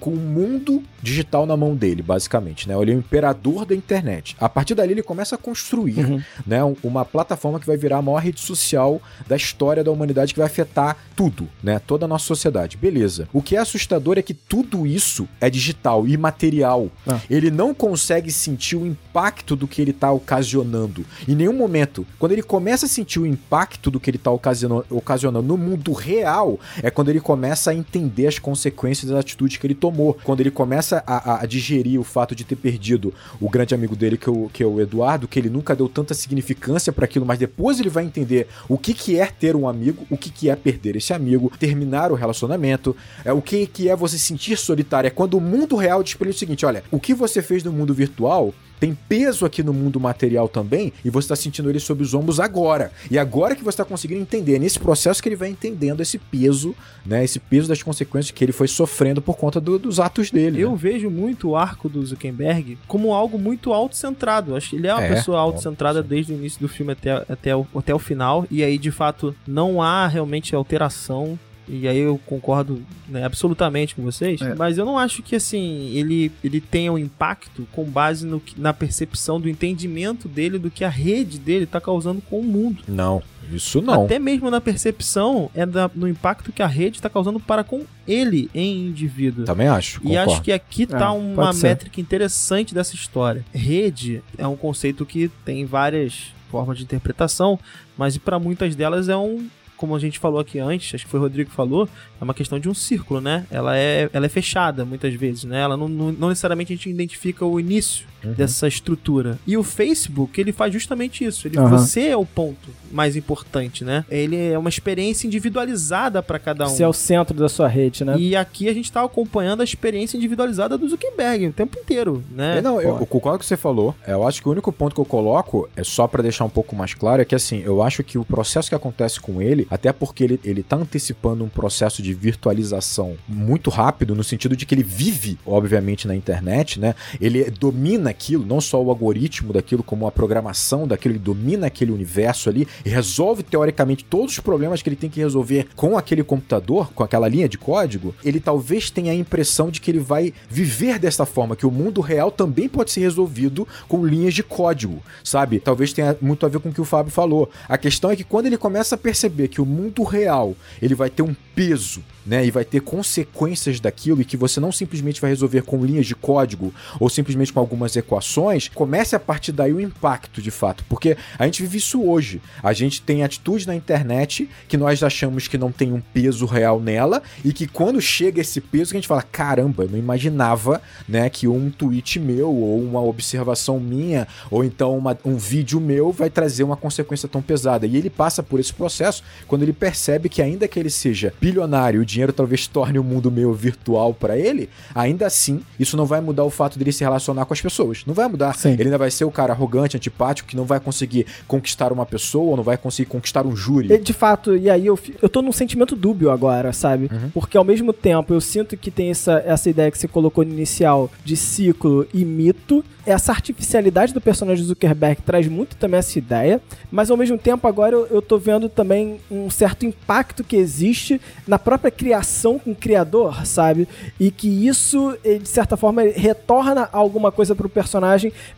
com o mundo digital na mão dele, basicamente, né, ele é o imperador da internet. A partir dali ele começa a construir, Uhum. né, um- uma plataforma que vai virar a maior rede social da história da humanidade que vai afetar tudo, né, toda a nossa sociedade. Beleza. O que é assustador é que tudo isso é digital, imaterial. Ah. Ele não consegue sentir o impacto do que ele tá ocasionando. Em nenhum momento, quando ele começa a sentir o impacto do que ele tá ocasionando, no mundo real, é quando ele começa a entender as consequências das atitudes que ele tomou. Quando ele começa a, a- a digerir o fato de ter perdido o grande amigo dele, que é o, que é o Eduardo, que ele nunca deu tanta significância para aquilo, mas depois ele vai entender o que, que é ter um amigo, o que, que é perder esse amigo, terminar o relacionamento, é o que, que é você sentir solitário. É quando o mundo real pra ele o seguinte: olha, o que você fez no mundo virtual tem peso aqui no mundo material também, e você está sentindo ele sob os ombros agora. E agora que você está conseguindo entender, é nesse processo que ele vai entendendo esse peso, né? Esse peso das consequências que ele foi sofrendo por conta do- dos atos dele. Eu né? vejo muito o arco do Zuckerberg como algo muito autocentrado. Acho que ele é uma É, pessoa autocentrada sim. desde o início do filme até, até, o, até o final. E aí, de fato, não há realmente alteração. E aí eu concordo né, absolutamente com vocês. É. Mas eu não acho que assim ele, ele tenha um impacto com base no, que- na percepção do entendimento dele do que a rede dele está causando com o mundo. Não, isso não. Até mesmo na percepção é da- no impacto que a rede está causando para com ele em indivíduo. Também acho. E concordo. acho que aqui tá É, uma pode ser. métrica interessante dessa história. Rede é um conceito que tem várias formas de interpretação, mas para muitas delas é um como a gente falou aqui antes, acho que foi o Rodrigo que falou, é uma questão de um círculo, né? Ela é, ela é fechada muitas vezes, né? Ela não, não, não necessariamente a gente identifica o início dessa estrutura. E o Facebook, ele faz justamente isso. Ele, Aham. Você é o ponto mais importante, né? Ele é uma experiência individualizada para cada um. Você é o centro da sua rede, né? E aqui a gente tá acompanhando a experiência individualizada do Zuckerberg o tempo inteiro, né? É, não, eu, eu concordo com o que você falou. Eu acho que o único ponto que eu coloco, é só pra deixar um pouco mais claro, é que assim, eu acho que o processo que acontece com ele, até porque ele, ele tá antecipando um processo de virtualização muito rápido, no sentido de que ele vive, obviamente, na internet, né? Ele domina aquilo, não só o algoritmo daquilo, como a programação daquilo, ele domina aquele universo ali e resolve, teoricamente, todos os problemas que ele tem que resolver com aquele computador, com aquela linha de código. Ele talvez tenha a impressão de que ele vai viver dessa forma, que o mundo real também pode ser resolvido com linhas de código, sabe? Talvez tenha muito a ver com o que o Fábio falou. A questão é que quando ele começa a perceber que o mundo real ele vai ter um peso, né, e vai ter consequências daquilo e que você não simplesmente vai resolver com linhas de código ou simplesmente com algumas equações, comece a partir daí o impacto de fato, porque a gente vive isso hoje. A gente tem atitudes na internet que nós achamos que não tem um peso real nela e que quando chega esse peso que a gente fala, caramba, eu não imaginava, né, que um tweet meu ou uma observação minha ou então uma- um vídeo meu vai trazer uma consequência tão pesada. E ele passa por esse processo quando ele percebe que ainda que ele seja bilionário, o dinheiro talvez torne o mundo meio virtual pra ele, ainda assim, isso não vai mudar o fato dele se relacionar com as pessoas. Não vai mudar. Sim. Ele ainda vai ser o cara arrogante, antipático, que não vai conseguir conquistar uma pessoa, ou não vai conseguir conquistar um júri. E, De fato, e aí eu, eu tô num sentimento dúbio agora, sabe? Porque ao mesmo tempo eu sinto que tem essa, essa ideia que você colocou no inicial de ciclo e mito. Essa artificialidade do personagem Zuckerberg traz muito também essa ideia, mas ao mesmo tempo agora eu, eu tô vendo também um certo impacto que existe na própria criação com o criador, sabe? E que isso, eh, de certa forma, retorna alguma coisa pro personagem,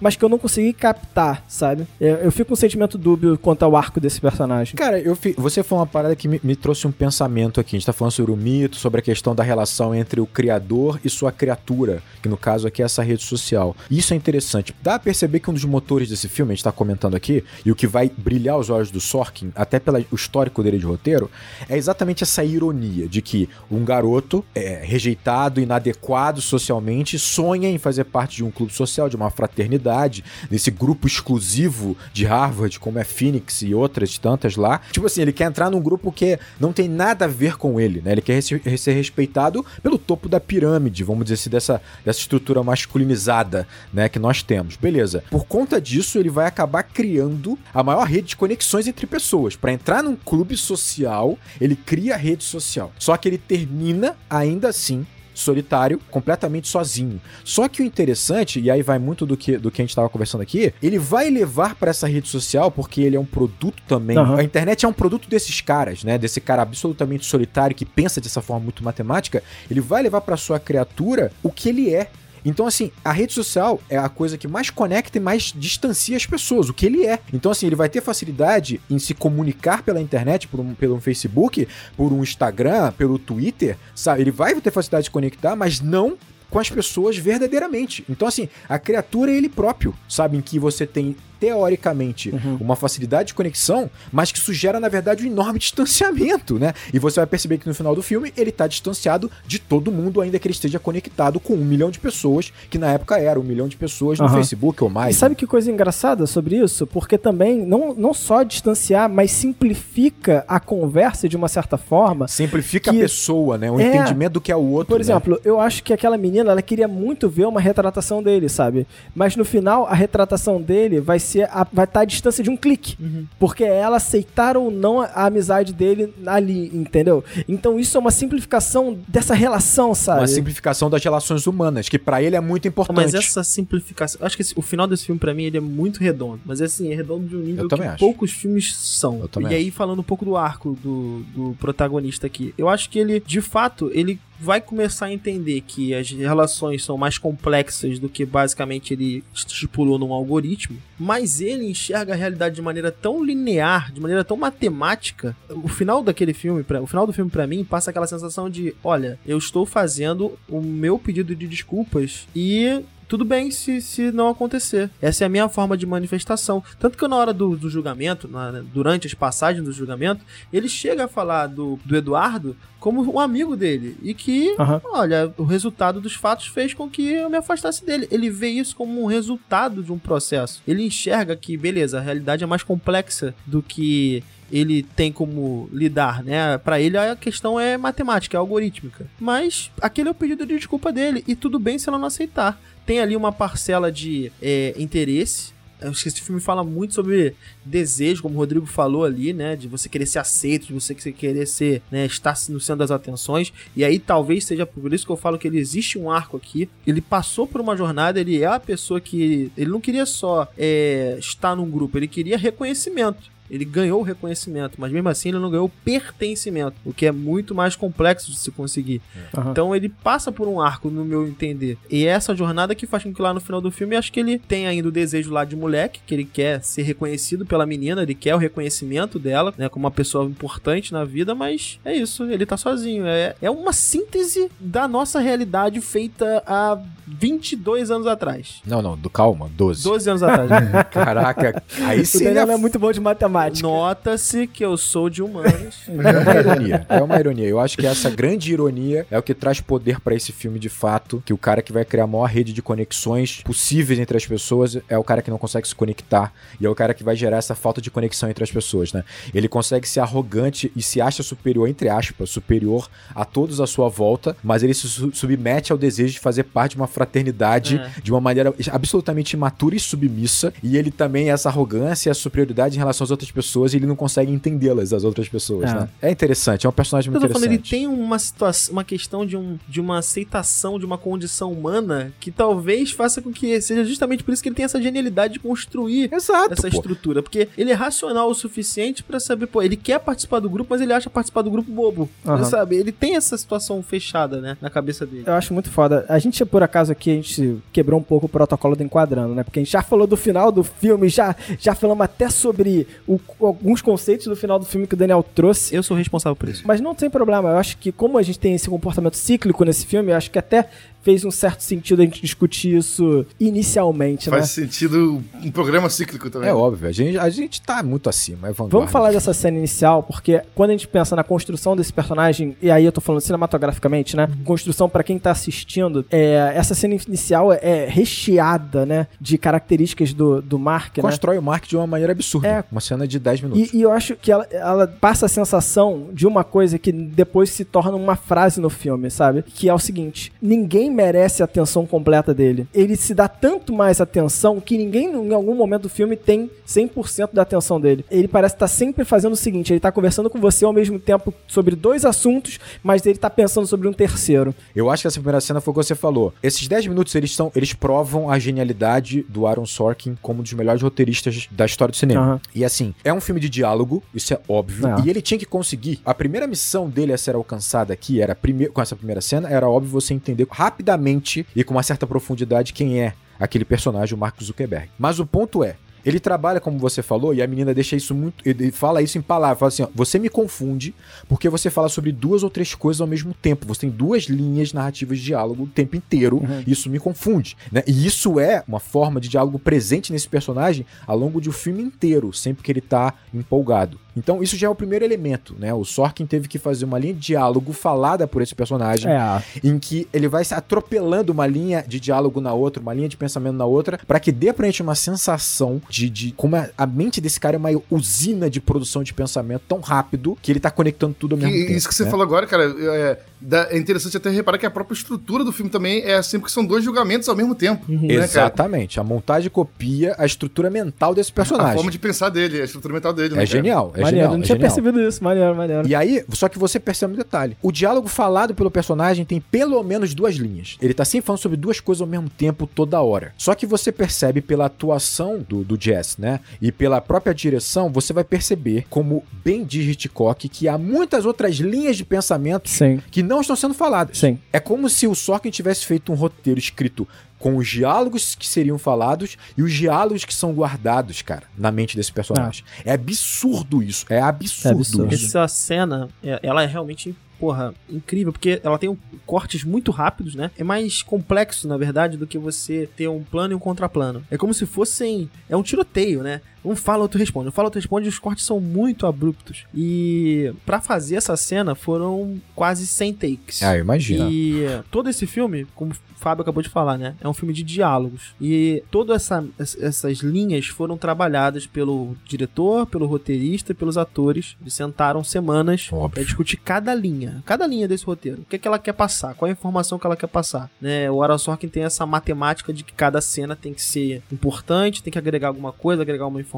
mas que eu não consegui captar, sabe? Eu, eu fico com um sentimento dúbio quanto ao arco desse personagem. Cara, eu fi- você falou uma parada que me, me trouxe um pensamento aqui. A gente tá falando sobre o mito, sobre a questão da relação entre o criador e sua criatura, que no caso aqui é essa rede social. Isso é interessante. Dá a perceber que um dos motores desse filme, a gente tá comentando aqui, e o que vai brilhar os olhos do Sorkin, até pelo histórico dele de roteiro, é exatamente essa ironia de que um garoto é, rejeitado, inadequado socialmente, sonha em fazer parte de um clube social, de uma fraternidade, desse grupo exclusivo de Harvard, como é Phoenix e outras tantas lá. Tipo assim, ele quer entrar num grupo que não tem nada a ver com ele, né? Ele quer ser respeitado pelo topo da pirâmide, vamos dizer assim, dessa, dessa estrutura masculinizada, né, que nós temos. Beleza. Por conta disso, ele vai acabar criando a maior rede de conexões entre pessoas. Pra entrar num clube social, ele cria a rede social. Só que ele termina ainda assim solitário, completamente sozinho. Só que o interessante, e aí vai muito do que, do que a gente estava conversando aqui, ele vai levar para essa rede social porque ele é um produto também. Aham. A internet é um produto desses caras, né? Desse cara absolutamente solitário que pensa dessa forma muito matemática. Ele vai levar para sua criatura o que ele é. Então, assim, a rede social é a coisa que mais conecta e mais distancia as pessoas, o que ele é. Então, assim, ele vai ter facilidade em se comunicar pela internet, por um, pelo Facebook, por um Instagram, pelo Twitter, sabe? Ele vai ter facilidade de conectar, mas não com as pessoas verdadeiramente. Então, assim, a criatura é ele próprio, sabe? Em que você tem, teoricamente, uma facilidade de conexão, mas que isso gera, na verdade, um enorme [LAUGHS] distanciamento, né? E você vai perceber que no final do filme ele tá distanciado de todo mundo, ainda que ele esteja conectado com um milhão de pessoas, que na época era um milhão de pessoas no Aham. Facebook ou E mais. sabe que coisa engraçada sobre isso? Porque também não, não só distanciar, mas simplifica a conversa de uma certa forma. Simplifica que- a pessoa, né? O É. entendimento do que é o outro. Por né? exemplo, eu acho que aquela menina, ela queria muito ver uma retratação dele, sabe? Mas no final, a retratação dele vai ser a- vai estar à distância de um clique. Porque é ela aceitar ou não a, a amizade dele ali, entendeu? Então isso é uma simplificação dessa relação, sabe? Uma simplificação das relações humanas, que pra ele é muito importante. Mas essa simplificação. Acho que esse- o final desse filme, pra mim, ele é muito redondo. Mas assim, é redondo de um nível Eu que acho. poucos filmes são. Eu também e aí, falando um pouco do arco do, do protagonista aqui, eu acho que ele, de fato, ele vai começar a entender que as relações são mais complexas do que basicamente ele estipulou num algoritmo, mas ele enxerga a realidade de maneira tão linear, de maneira tão matemática. O final daquele filme, pra, o final do filme pra mim passa aquela sensação de, olha, eu estou fazendo o meu pedido de desculpas e tudo bem se, se não acontecer. Essa é a minha forma de manifestação. Tanto que na hora do, do julgamento, na- durante as passagens do julgamento, ele chega a falar do, do Eduardo como um amigo dele. E que, Aham. olha, o resultado dos fatos fez com que eu me afastasse dele. Ele vê isso como um resultado de um processo. Ele enxerga que, beleza, a realidade é mais complexa do que ele tem como lidar, né? Pra ele a questão é matemática, é algorítmica. Mas aquele é o pedido de desculpa dele e tudo bem se ela não aceitar. Tem ali uma parcela de é, interesse. Eu acho que esse filme fala muito sobre desejo, como o Rodrigo falou ali, né? De você querer ser aceito, de você querer ser, né? Estar no centro das atenções. E aí talvez seja por isso que eu falo que ele existe um arco aqui. Ele passou por uma jornada, ele é a pessoa que. Ele não queria só é, estar num grupo, ele queria reconhecimento. Ele ganhou o reconhecimento, mas mesmo assim ele não ganhou o pertencimento, o que é muito mais complexo de se conseguir. Aham. Então ele passa por um arco, no meu entender. E é essa jornada que faz com que lá no final do filme, acho que ele tem ainda o desejo lá de moleque, que ele quer ser reconhecido pela menina, ele quer o reconhecimento dela, né, como uma pessoa importante na vida, mas é isso, ele tá sozinho. É, é uma síntese da nossa realidade feita há 22 anos atrás. Não, não, do calma, 12. 12 anos atrás. né? [LAUGHS] Caraca, aí O sim Daniel é, é muito bom de matemática. Nota-se que eu sou de humanos. [LAUGHS] é uma ironia. É uma ironia. Eu acho que essa grande ironia é o que traz poder pra esse filme de fato, que o cara que vai criar a maior rede de conexões possíveis entre as pessoas é o cara que não consegue se conectar e é o cara que vai gerar essa falta de conexão entre as pessoas, né? Ele consegue ser arrogante e se acha superior, entre aspas, superior a todos à sua volta, mas ele se su- submete ao desejo de fazer parte de uma fraternidade É. de uma maneira absolutamente imatura e submissa, e ele também essa arrogância e a superioridade em relação às outras pessoas, e ele não consegue entendê-las, as outras pessoas, É. né? É interessante, é um personagem Eu muito tô falando, ele interessante. tem uma situação, uma questão de, um, de uma aceitação de uma condição humana que talvez faça com que seja justamente por isso que ele tem essa genialidade de construir Exato, essa pô. estrutura. Porque ele é racional o suficiente pra saber, pô, ele quer participar do grupo, mas ele acha participar do grupo bobo. Aham. Sabe? Ele tem essa situação fechada, né, na cabeça dele. Eu acho muito foda. A gente, por acaso, aqui, a gente quebrou um pouco o protocolo do enquadrando, né? Porque a gente já falou do final do filme, já, já falamos até sobre o- alguns conceitos do final do filme que o Daniel trouxe. Eu sou responsável por isso. Mas não tem problema, eu acho que como a gente tem esse comportamento cíclico nesse filme, eu acho que até fez um certo sentido a gente discutir isso inicialmente, né? Faz sentido um programa cíclico também. É óbvio, a gente, a gente tá muito acima, é vanguarda. Vamos falar dessa cena inicial, porque quando a gente pensa na construção desse personagem, e aí eu tô falando cinematograficamente, né? Construção pra quem tá assistindo, é, essa cena inicial é recheada, né? De características do, do Mark, né? Constrói o Mark de uma maneira absurda. É. Uma cena de 10 minutos. E, e eu acho que ela, ela passa a sensação de uma coisa que depois se torna uma frase no filme, sabe? Que é o seguinte: ninguém merece a atenção completa dele. Ele se dá tanto mais atenção que ninguém em algum momento do filme tem 100% da atenção dele. Ele parece estar sempre fazendo o seguinte: ele tá conversando com você ao mesmo tempo sobre dois assuntos, mas ele tá pensando sobre um terceiro. Eu acho que essa primeira cena foi o que você falou. Esses 10 minutos, eles são. Eles provam a genialidade do Aaron Sorkin como um dos melhores roteiristas da história do cinema. Aham. E assim, é um filme de diálogo, isso é óbvio. É. E ele tinha que conseguir. A primeira missão dele a ser alcançada aqui era prime- com essa primeira cena, era óbvio você entender rapidamente e com uma certa profundidade quem é aquele personagem, o Mark Zuckerberg. Mas o ponto é. Ele trabalha, como você falou, e a menina deixa isso muito. Ele fala isso em palavras. Fala assim: ó, você me confunde porque você fala sobre duas ou três coisas ao mesmo tempo. Você tem duas linhas narrativas de diálogo o tempo inteiro. Isso me confunde. Né? E isso é uma forma de diálogo presente nesse personagem ao longo de o filme inteiro, sempre que ele tá empolgado. Então, isso já é o primeiro elemento, né? O Sorkin teve que fazer uma linha de diálogo falada por esse personagem É. em que ele vai se atropelando uma linha de diálogo na outra, uma linha de pensamento na outra, pra que dê pra gente uma sensação de, de como a, a mente desse cara é uma usina de produção de pensamento tão rápido que ele tá conectando tudo ao Que- mesmo tempo. isso que você né? falou agora, cara, é, dá- é interessante até reparar que a própria estrutura do filme também é assim, porque são dois julgamentos ao mesmo tempo. Uhum. Né, cara? Exatamente. A montagem copia a estrutura mental desse A personagem. forma de pensar dele, a estrutura mental dele. né, É cara? genial, é maneiro, genial. não é tinha genial. percebido isso. Maneiro, maneiro. E aí, só que você percebe um detalhe. O diálogo falado pelo personagem tem pelo menos duas linhas. Ele tá sempre falando sobre duas coisas ao mesmo tempo, toda hora. Só que você percebe pela atuação do, do Jazz, né? E pela própria direção, você vai perceber, como bem diz Hitchcock, que há muitas outras linhas de pensamento Sim, que não estão sendo faladas. sim. É como se o Sorkin tivesse feito um roteiro escrito com os diálogos que seriam falados e os diálogos que são guardados, cara, na mente desse personagem. É absurdo isso. É absurdo, É absurdo. isso. Essa cena, é- ela é realmente porra, incrível, porque ela tem um- cortes muito rápidos, né? É mais complexo, na verdade, do que você ter um plano e um contraplano. É como se fossem. É um tiroteio, né? Um fala, outro responde. Um fala, outro responde. E os cortes são muito abruptos. E pra fazer essa cena foram quase 100 takes. Ah, imagina. E todo esse filme, como o Fábio acabou de falar, né? É um filme de diálogos. E todas essa, es- essas linhas foram trabalhadas pelo diretor, pelo roteirista e pelos atores. Eles sentaram semanas pra discutir cada linha. Cada linha desse roteiro. O que, é que ela quer passar? Qual é a informação que ela quer passar? Né? O Aaron Sorkin tem essa matemática de que cada cena tem que ser importante, tem que agregar alguma coisa, agregar uma informação.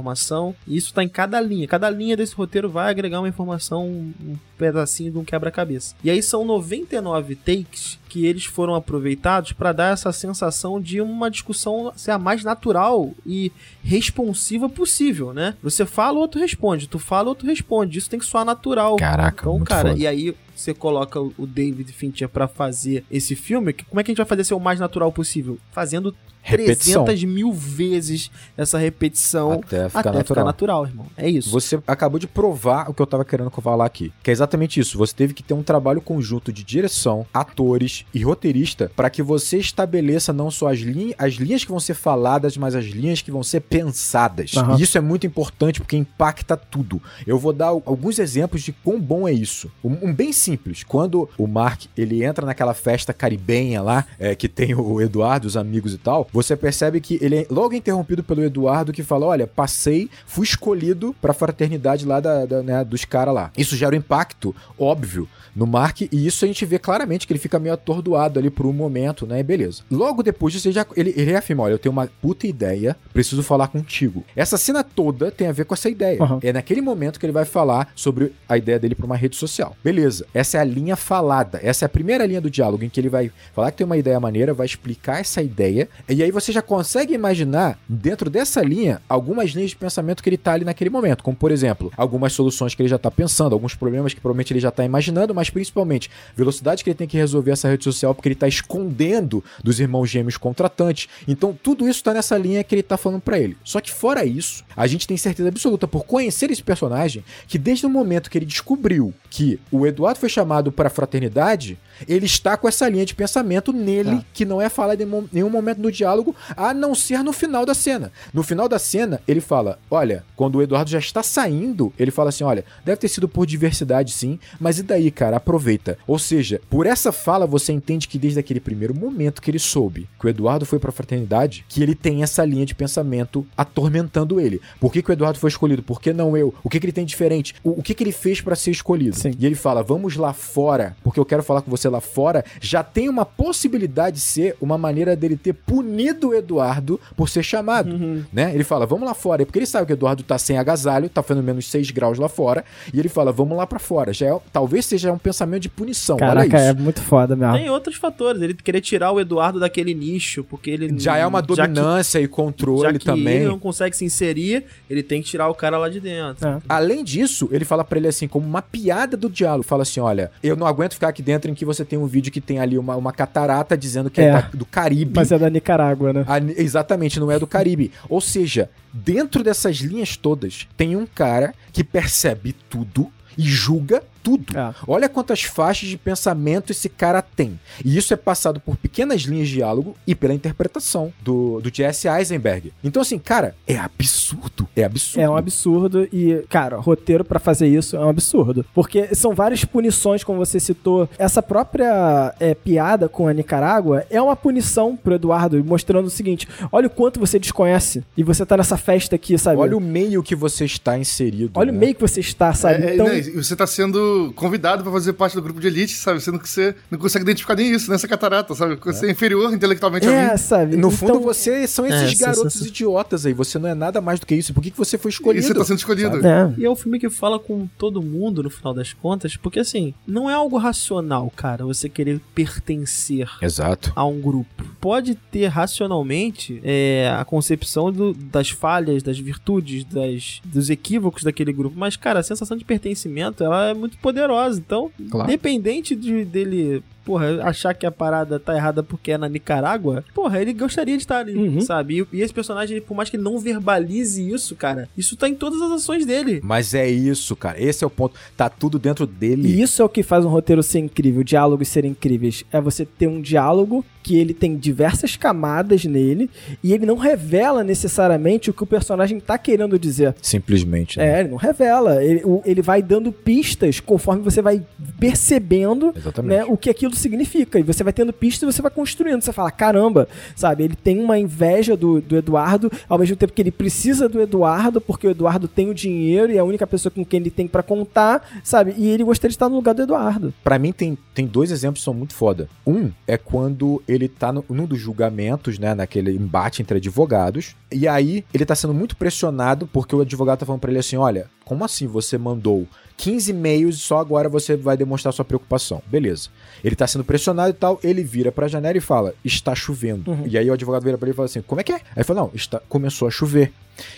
E isso tá em cada linha. Cada linha desse roteiro vai agregar uma informação, um pedacinho de um quebra-cabeça. E aí são 99 takes que eles foram aproveitados para dar essa sensação de uma discussão ser a mais natural e responsiva possível, né? Você fala, o outro responde. Tu fala, o outro responde. Isso tem que soar natural. Caraca, Então, cara, foda. e aí você coloca o David Fincher pra fazer esse filme, como é que a gente vai fazer ser o mais natural possível? Fazendo Repetição. 300 mil vezes essa repetição Até ficar até natural. ficar natural, irmão. É isso. Você acabou de provar o que eu tava querendo falar aqui. Que é exatamente isso. Você teve que ter um trabalho conjunto de direção, atores e roteirista para que você estabeleça não só as, linhas, as linhas que vão ser faladas, mas as linhas que vão ser pensadas. Aham. E isso é muito importante porque impacta tudo. Eu vou dar alguns exemplos de quão bom é isso. Um, um bem simples. Quando o Mark ele entra naquela festa caribenha lá, é, que tem o Eduardo, os amigos e tal, você percebe que ele é logo interrompido pelo Eduardo que fala: Olha, passei, fui escolhido pra fraternidade lá da, da, né, dos caras lá. Isso gera um impacto óbvio no Mark, e isso a gente vê claramente que ele fica meio atordoado ali por um momento, né? Beleza. Logo depois disso, ele, já, ele, ele reafirma: Olha, eu tenho uma puta ideia, preciso falar contigo. Essa cena toda tem a ver com essa ideia. Aham. É naquele momento que ele vai falar sobre a ideia dele pra uma rede social. Beleza. Essa é a linha falada. Essa é a primeira linha do diálogo em que ele vai falar que tem uma ideia maneira, vai explicar essa ideia. E aí você já consegue imaginar, dentro dessa linha, algumas linhas de pensamento que ele tá ali naquele momento. Como, por exemplo, algumas soluções que ele já tá pensando, alguns problemas que provavelmente ele já tá imaginando, mas principalmente velocidade que ele tem que resolver essa rede social porque ele tá escondendo dos irmãos gêmeos contratantes. Então, tudo isso tá nessa linha que ele tá falando pra ele. Só que fora isso, a gente tem certeza absoluta por conhecer esse personagem que desde o momento que ele descobriu que o Eduardo foi chamado para a fraternidade, ele está com essa linha de pensamento nele Tá. que não é falada em nenhum momento no diálogo, a não ser no final da cena. No final da cena, ele fala: Olha, quando o Eduardo já está saindo, ele fala assim: Olha, deve ter sido por diversidade sim, mas e daí, cara? Aproveita. Ou seja, por essa fala você entende que desde aquele primeiro momento que ele soube que o Eduardo foi para a fraternidade, que ele tem essa linha de pensamento atormentando ele. Por que, que o Eduardo foi escolhido? Por que não eu? O que, que ele tem de diferente? O, o que, que ele fez para ser escolhido? Sim. E ele fala: Vamos lá fora, porque eu quero falar com você lá fora. Já tem uma possibilidade de ser uma maneira dele ter punido o Eduardo por ser chamado. Uhum. Né? Ele fala: Vamos lá fora. É porque ele sabe que o Eduardo tá sem agasalho, tá fazendo menos 6 graus lá fora. E ele fala: Vamos lá para fora. Já é- talvez seja um pensamento de punição. Caraca, Olha é muito foda mesmo. Tem outros fatores. Ele querer tirar o Eduardo daquele nicho, porque ele. Já é uma que- dominância e Já controle que também. ele não consegue se inserir, ele tem que tirar o cara lá de dentro. É. Além disso, ele fala pra ele assim, como uma piada do diálogo. Fala assim: olha, eu não aguento ficar aqui dentro em que você tem um vídeo que tem ali uma, uma catarata dizendo que é, É. da- do Caribe. Mas é da Nicarágua, né? Ah, exatamente, não é do Caribe. Ou seja, dentro dessas linhas todas, tem um cara que percebe tudo e julga tudo. É. Olha quantas faixas de pensamento esse cara tem. E isso é passado por pequenas linhas de diálogo e pela interpretação do, do Jesse Eisenberg. Então, assim, cara, é absurdo. É absurdo. É um absurdo e, cara, roteiro pra fazer isso é um absurdo. Porque são várias punições, como você citou. Essa própria é, piada com a Nicarágua é uma punição pro Eduardo, mostrando o seguinte: olha o quanto você desconhece e você tá nessa festa aqui, sabe? Olha o meio que você está inserido. Olha o né? meio que você está, sabe? É, é, então, você tá sendo convidado pra fazer parte do grupo de elite, sabe? Sendo que você não consegue identificar nem isso nessa catarata, sabe? Você é, inferior intelectualmente a é, mim. sabe? No Então, fundo, você são É, esses essa- garotos essa- idiotas aí. Você não é nada mais do que isso. Por que, que você foi E escolhido? você tá sendo escolhido. É. E é um filme que fala com todo mundo no final das contas, porque assim, não é algo racional, cara, você querer pertencer Exato. a um grupo. Pode ter racionalmente é, a concepção do- das falhas, das virtudes, das, dos equívocos daquele grupo, mas, cara, a sensação de pertencimento ela é muito poderosa. Então, Claro. independente de, dele porra, achar que a parada tá errada porque é na Nicarágua, porra, ele gostaria de estar ali, Uhum. sabe? E, e esse personagem, por mais que ele não verbalize isso, cara, isso tá em todas as ações dele. Mas é isso, cara. Esse é o ponto. Tá tudo dentro dele. E isso é o que faz um roteiro ser incrível, diálogos serem incríveis. É você ter um diálogo que ele tem diversas camadas nele e ele não revela necessariamente o que o personagem tá querendo dizer. Simplesmente. né? É, ele não revela. Ele, o- ele vai dando pistas conforme você vai percebendo né, o que aquilo significa. E você vai tendo pistas e você vai construindo. Você fala, caramba, sabe? Ele tem uma inveja do, do Eduardo, ao mesmo tempo que ele precisa do Eduardo, porque o Eduardo tem o dinheiro e é a única pessoa com quem ele tem pra contar, sabe? E ele gostaria de estar no lugar do Eduardo. Pra mim, tem, tem dois exemplos que são muito foda. Um é quando ele tá no, num dos julgamentos, né? Naquele embate entre advogados. E aí, ele tá sendo muito pressionado porque o advogado tá falando pra ele assim: olha, como assim você mandou 15 e-mails e só agora você vai demonstrar sua preocupação? Beleza. Ele tá sendo pressionado e tal, ele vira pra janela e fala: está chovendo. Uhum. E aí o advogado vira pra ele e fala assim: como é que é? Aí ele fala: não, está, começou a chover.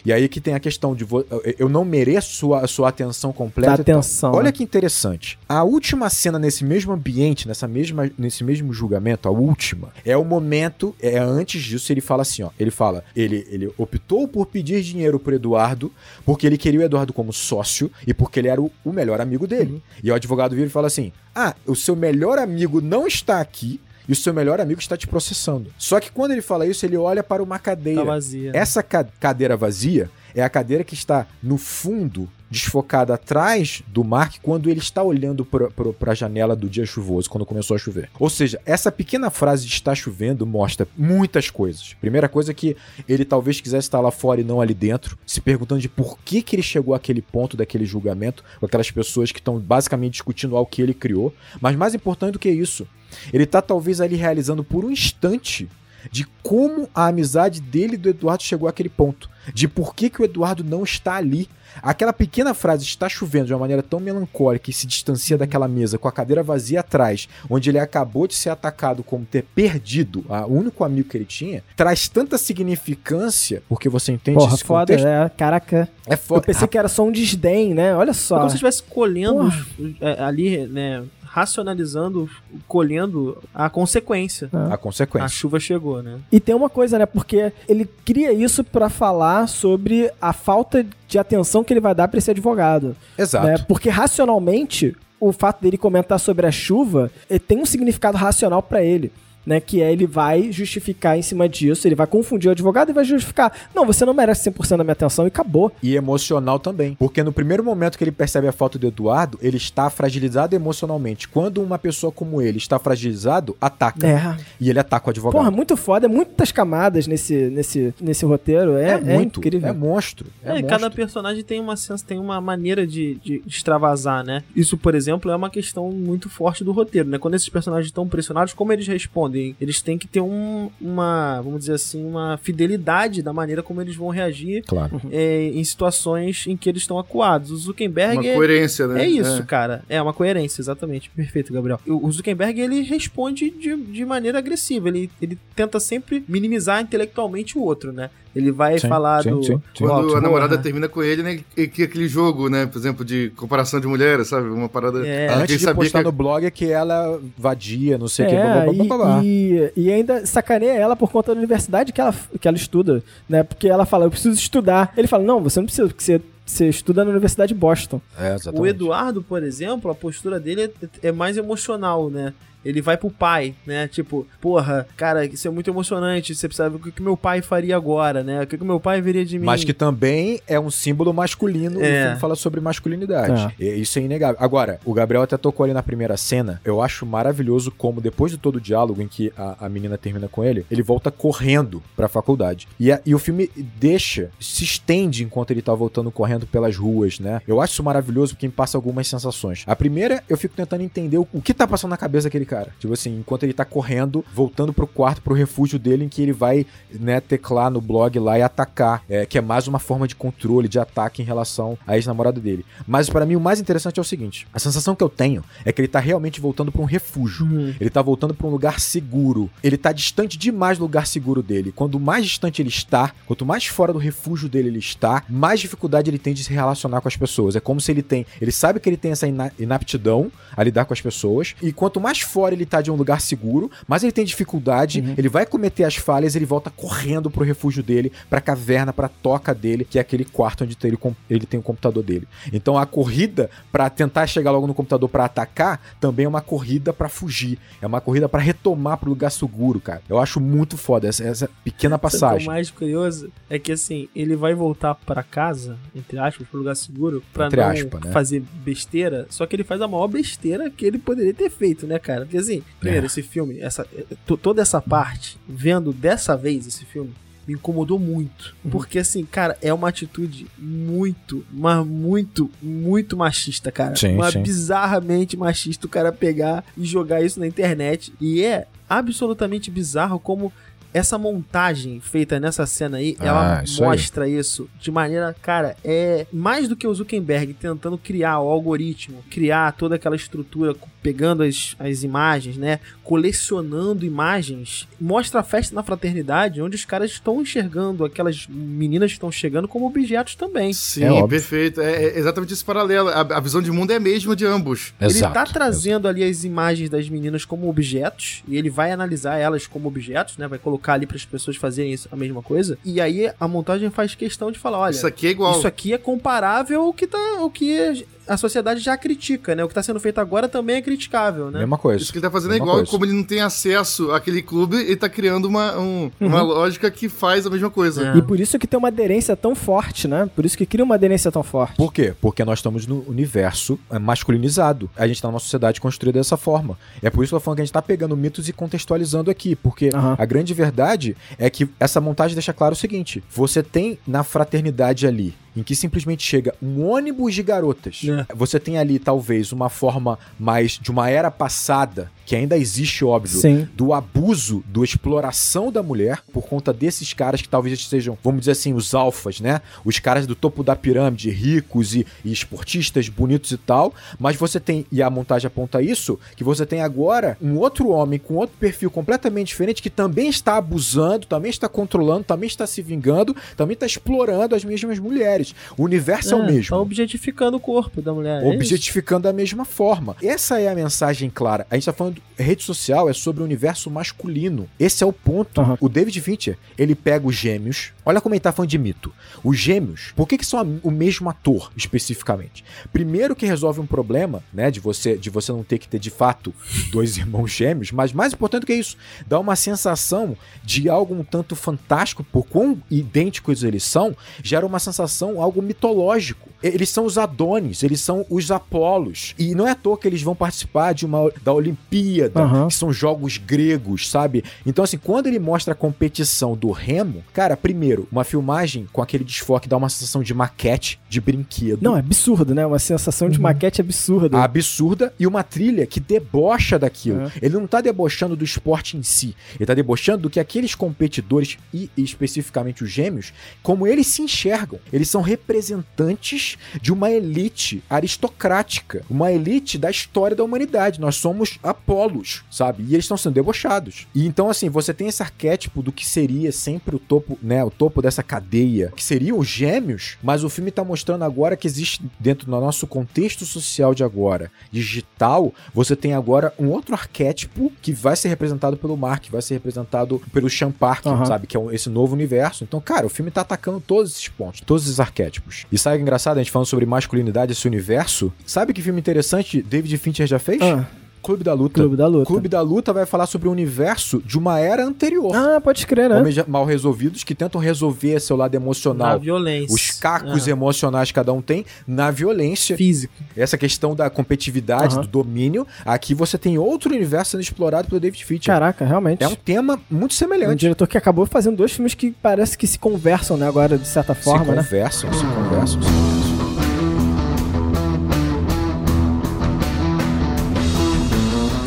E aí que tem a questão de eu não mereço a sua atenção completa. Tal. atenção, Olha né? que interessante. A última cena nesse mesmo ambiente, nessa mesma, nesse mesmo julgamento, a última, é o momento, é antes disso, ele fala assim, ó. Ele fala, ele, ele optou por pedir dinheiro pro Eduardo, porque ele queria o Eduardo como sócio e porque ele era o, o melhor amigo dele. E o advogado vira e fala assim: Ah, o seu melhor amigo não está aqui. E o seu melhor amigo está te processando. Só que quando ele fala isso, ele olha para uma cadeira. Tá vazia. Essa ca- cadeira vazia é a cadeira que está no fundo, desfocada atrás do Mark, quando ele está olhando para a janela do dia chuvoso, quando começou a chover. Ou seja, essa pequena frase de está chovendo mostra muitas coisas. Primeira coisa é que ele talvez quisesse estar lá fora e não ali dentro, se perguntando de por que, que ele chegou àquele ponto daquele julgamento, com aquelas pessoas que estão basicamente discutindo algo que ele criou. Mas mais importante do que isso, ele tá talvez ali realizando por um instante de como a amizade dele e do Eduardo chegou àquele ponto. De por que, que o Eduardo não está ali. Aquela pequena frase está chovendo de uma maneira tão melancólica e se distancia daquela mesa com a cadeira vazia atrás, onde ele acabou de ser atacado como ter perdido a- o único amigo que ele tinha, traz tanta significância, porque você entende Porra, esse foda, contexto. é. Caraca. É Eu foda. pensei que era só um desdém, né? Olha É só. como se estivesse colhendo os- é, ali, né? Racionalizando, colhendo a consequência. A A consequência. chuva chegou, né? E tem uma coisa, né? Porque ele cria isso pra falar sobre a falta de atenção que ele vai dar pra esse advogado. Exato. né? Porque racionalmente, o fato dele comentar sobre a chuva eh, tem um significado racional pra ele. Né, que é ele vai justificar em cima disso, ele vai confundir o advogado e vai justificar. Não, você não merece 100% da minha atenção e acabou. E emocional também. Porque no primeiro momento que ele percebe a falta do Eduardo, ele está fragilizado emocionalmente. Quando uma pessoa como ele está fragilizado, ataca. É. E ele ataca o advogado. Porra, muito foda, é muitas camadas nesse, nesse, nesse roteiro. É, é, é muito. incrível. É monstro. É, É, monstro. cada personagem tem uma sens- tem uma maneira de, de extravasar, né? Isso, por exemplo, é uma questão muito forte do roteiro, né? Quando esses personagens estão pressionados, como eles respondem? Eles têm que ter um- uma, vamos dizer assim, uma fidelidade da maneira como eles vão reagir Claro. é, em situações em que eles estão acuados. O Zuckerberg Uma é- coerência, né? É isso, cara. É uma coerência, exatamente. Perfeito, Gabriel. O Zuckerberg, ele responde de, de maneira agressiva. Ele, ele tenta sempre minimizar intelectualmente o outro, né? Ele vai Sim, falar sim, do... sim, sim. Quando a namorada termina com ele, né? E que aquele jogo, né? Por exemplo, de comparação de mulheres, sabe? Uma parada. É. Antes de sabia postar que- no blog é que ela vadia, não sei o que. É, blá, blá, blá, blá, blá. E, ainda sacaneia ela por conta da universidade que ela, que ela estuda, né? Porque ela fala, eu preciso estudar. Ele fala, não, você não precisa, porque você, você estuda na Universidade de Boston. É. O Eduardo, por exemplo, a postura dele é, é mais emocional, né? Ele vai pro pai, né? Tipo, porra, cara, isso é muito emocionante. Você precisa ver o que, que meu pai faria agora, né? O que, que meu pai veria de mim. Mas que também é um símbolo masculino. É. O filme fala sobre masculinidade. E Isso é inegável. Agora, o Gabriel até tocou ali na primeira cena. Eu acho maravilhoso como, depois de todo o diálogo em que a, a menina termina com ele, ele volta correndo pra faculdade. E, a- e o filme deixa, se estende enquanto ele tá voltando correndo pelas ruas, né? Eu acho isso maravilhoso porque me passa algumas sensações. A primeira, eu fico tentando entender o, o que tá passando na cabeça daquele cara. Tipo assim, enquanto ele tá correndo, voltando pro quarto, pro refúgio dele, em que ele vai, né, teclar no blog lá e atacar. É, que é mais uma forma de controle, de ataque em relação à ex-namorada dele. Mas pra mim, o mais interessante é o seguinte: a sensação que eu tenho é que ele tá realmente voltando pra um refúgio. Uhum. Ele tá voltando pra um lugar seguro. Ele tá distante demais do lugar seguro dele. Quando mais distante ele está, quanto mais fora do refúgio dele ele está, mais dificuldade ele tem de se relacionar com as pessoas. É como se ele tem, ele sabe que ele tem essa ina- inaptidão a lidar com as pessoas, e quanto mais fora fora ele tá de um lugar seguro, mas ele tem dificuldade, Uhum. ele vai cometer as falhas, ele volta correndo pro refúgio dele, pra caverna, pra toca dele, que é aquele quarto onde ele, ele tem o computador dele. Então a corrida pra tentar chegar logo no computador pra atacar também é uma corrida pra fugir, é uma corrida pra retomar pro lugar seguro, cara. Eu acho muito foda essa, essa pequena é passagem. O mais curioso é que assim, ele vai voltar pra casa, entre aspas, pro lugar seguro, pra Entre não aspas, né? fazer besteira, só que ele faz a maior besteira que ele poderia ter feito, né, cara? Porque assim, primeiro, É. esse filme, essa, to- toda essa parte, vendo dessa vez esse filme, me incomodou muito. Uhum. Porque, assim, cara, é uma atitude muito, mas muito, muito machista, cara. Sim, uma sim. bizarramente machista o cara pegar e jogar isso na internet. E é absolutamente bizarro como essa montagem feita nessa cena aí, Ah, ela isso aí. mostra isso de maneira, cara, é mais do que o Zuckerberg tentando criar o algoritmo, criar toda aquela estrutura, pegando as, as imagens, né, colecionando imagens, mostra a festa na fraternidade, onde os caras estão enxergando aquelas meninas que estão chegando como objetos também. Sim, É perfeito. É, é exatamente esse paralelo. A, a visão de mundo é a mesma de ambos. ele tá trazendo ali as imagens das meninas como objetos e ele vai analisar elas como objetos, né? Vai colocar ali para as pessoas fazerem isso, a mesma coisa. E aí a montagem faz questão de falar, olha, Isso aqui é igual. isso aqui é comparável ao que tá, ao que a sociedade já critica, né? O que tá sendo feito agora também é criticável, né? Mesma coisa. Isso que ele tá fazendo é igual, coisa. como ele não tem acesso àquele clube, ele tá criando uma, um- uma lógica que faz a mesma coisa. É. E por isso que tem uma aderência tão forte, né? Por isso que cria uma aderência tão forte. Por quê? Porque nós estamos no universo é, masculinizado. A gente tá numa sociedade construída dessa forma. É por isso que eu tô falando que a gente tá pegando mitos e contextualizando aqui. Porque Aham. a grande verdade é que essa montagem deixa claro o seguinte: você tem na fraternidade ali. Em que simplesmente chega um ônibus de garotas. É. Você tem ali, talvez, uma forma mais de uma era passada, que ainda existe, óbvio, Sim. do abuso, do exploração da mulher por conta desses caras que talvez sejam, vamos dizer assim, os alfas, né? Os caras do topo da pirâmide, ricos e, e esportistas bonitos e tal. Mas você tem, e a montagem aponta isso, que você tem agora um outro homem com outro perfil completamente diferente que também está abusando, também está controlando, também está se vingando, também está explorando as mesmas mulheres. O universo é, o mesmo Tá objetificando o corpo da mulher. é objetificando da mesma forma. Essa é a mensagem clara. A gente tá falando, rede social é sobre o universo masculino. Esse é o ponto. Aham. O David Fincher, ele pega os gêmeos. Olha como ele tá falando de mito. Os gêmeos, por que que são o mesmo ator, especificamente? Primeiro que resolve um problema, né, de você, de você não ter que ter, de fato, dois [LAUGHS] irmãos gêmeos, mas mais importante que isso, dá uma sensação de algo um tanto fantástico, por quão idênticos eles são, gera uma sensação, algo mitológico. Eles são os Adonis, eles são os Apolos. E não é à toa que eles vão participar de uma da Olimpíada, Aham. que são jogos gregos, sabe? Então, assim, quando ele mostra a competição do remo, cara, primeiro, uma filmagem com aquele desfoque dá uma sensação de maquete, de brinquedo. Não, é absurdo, né? Uma sensação de maquete absurda. absurda e uma trilha que debocha daquilo. É. Ele não tá debochando do esporte em si, ele tá debochando do que aqueles competidores e especificamente os gêmeos, como eles se enxergam. Eles são representantes de uma elite aristocrática, uma elite da história da humanidade. Nós somos Apolos, sabe? E eles estão sendo debochados. E então assim, você tem esse arquétipo do que seria sempre o topo, né, o topo dessa cadeia, que seriam os gêmeos, mas o filme tá mostrando agora que existe dentro do nosso contexto social de agora, digital, você tem agora um outro arquétipo que vai ser representado pelo Mark, vai ser representado pelo Sean Park, Aham. sabe? Que é esse novo universo. Então, cara, o filme tá atacando todos esses pontos, todos esses arquétipos. E sabe que é engraçado? A gente falando sobre masculinidade, esse universo. Sabe que filme interessante David Fincher já fez? Ah, Clube da Luta. Clube da Luta. Clube da Luta vai falar sobre o universo de uma era anterior. Ah, pode crer, né? Homens mal resolvidos que tentam resolver seu lado Na emocional. violência. Os cacos Ah, emocionais que cada um tem na violência. física. Essa questão da competitividade, Aham. do domínio. Aqui você tem outro universo sendo explorado pelo David Fincher. Caraca, realmente. É um tema muito Um semelhante. diretor que acabou fazendo dois filmes que parece que se conversam, né? Agora, de certa se forma, né? conversam, se conversam, se conversam.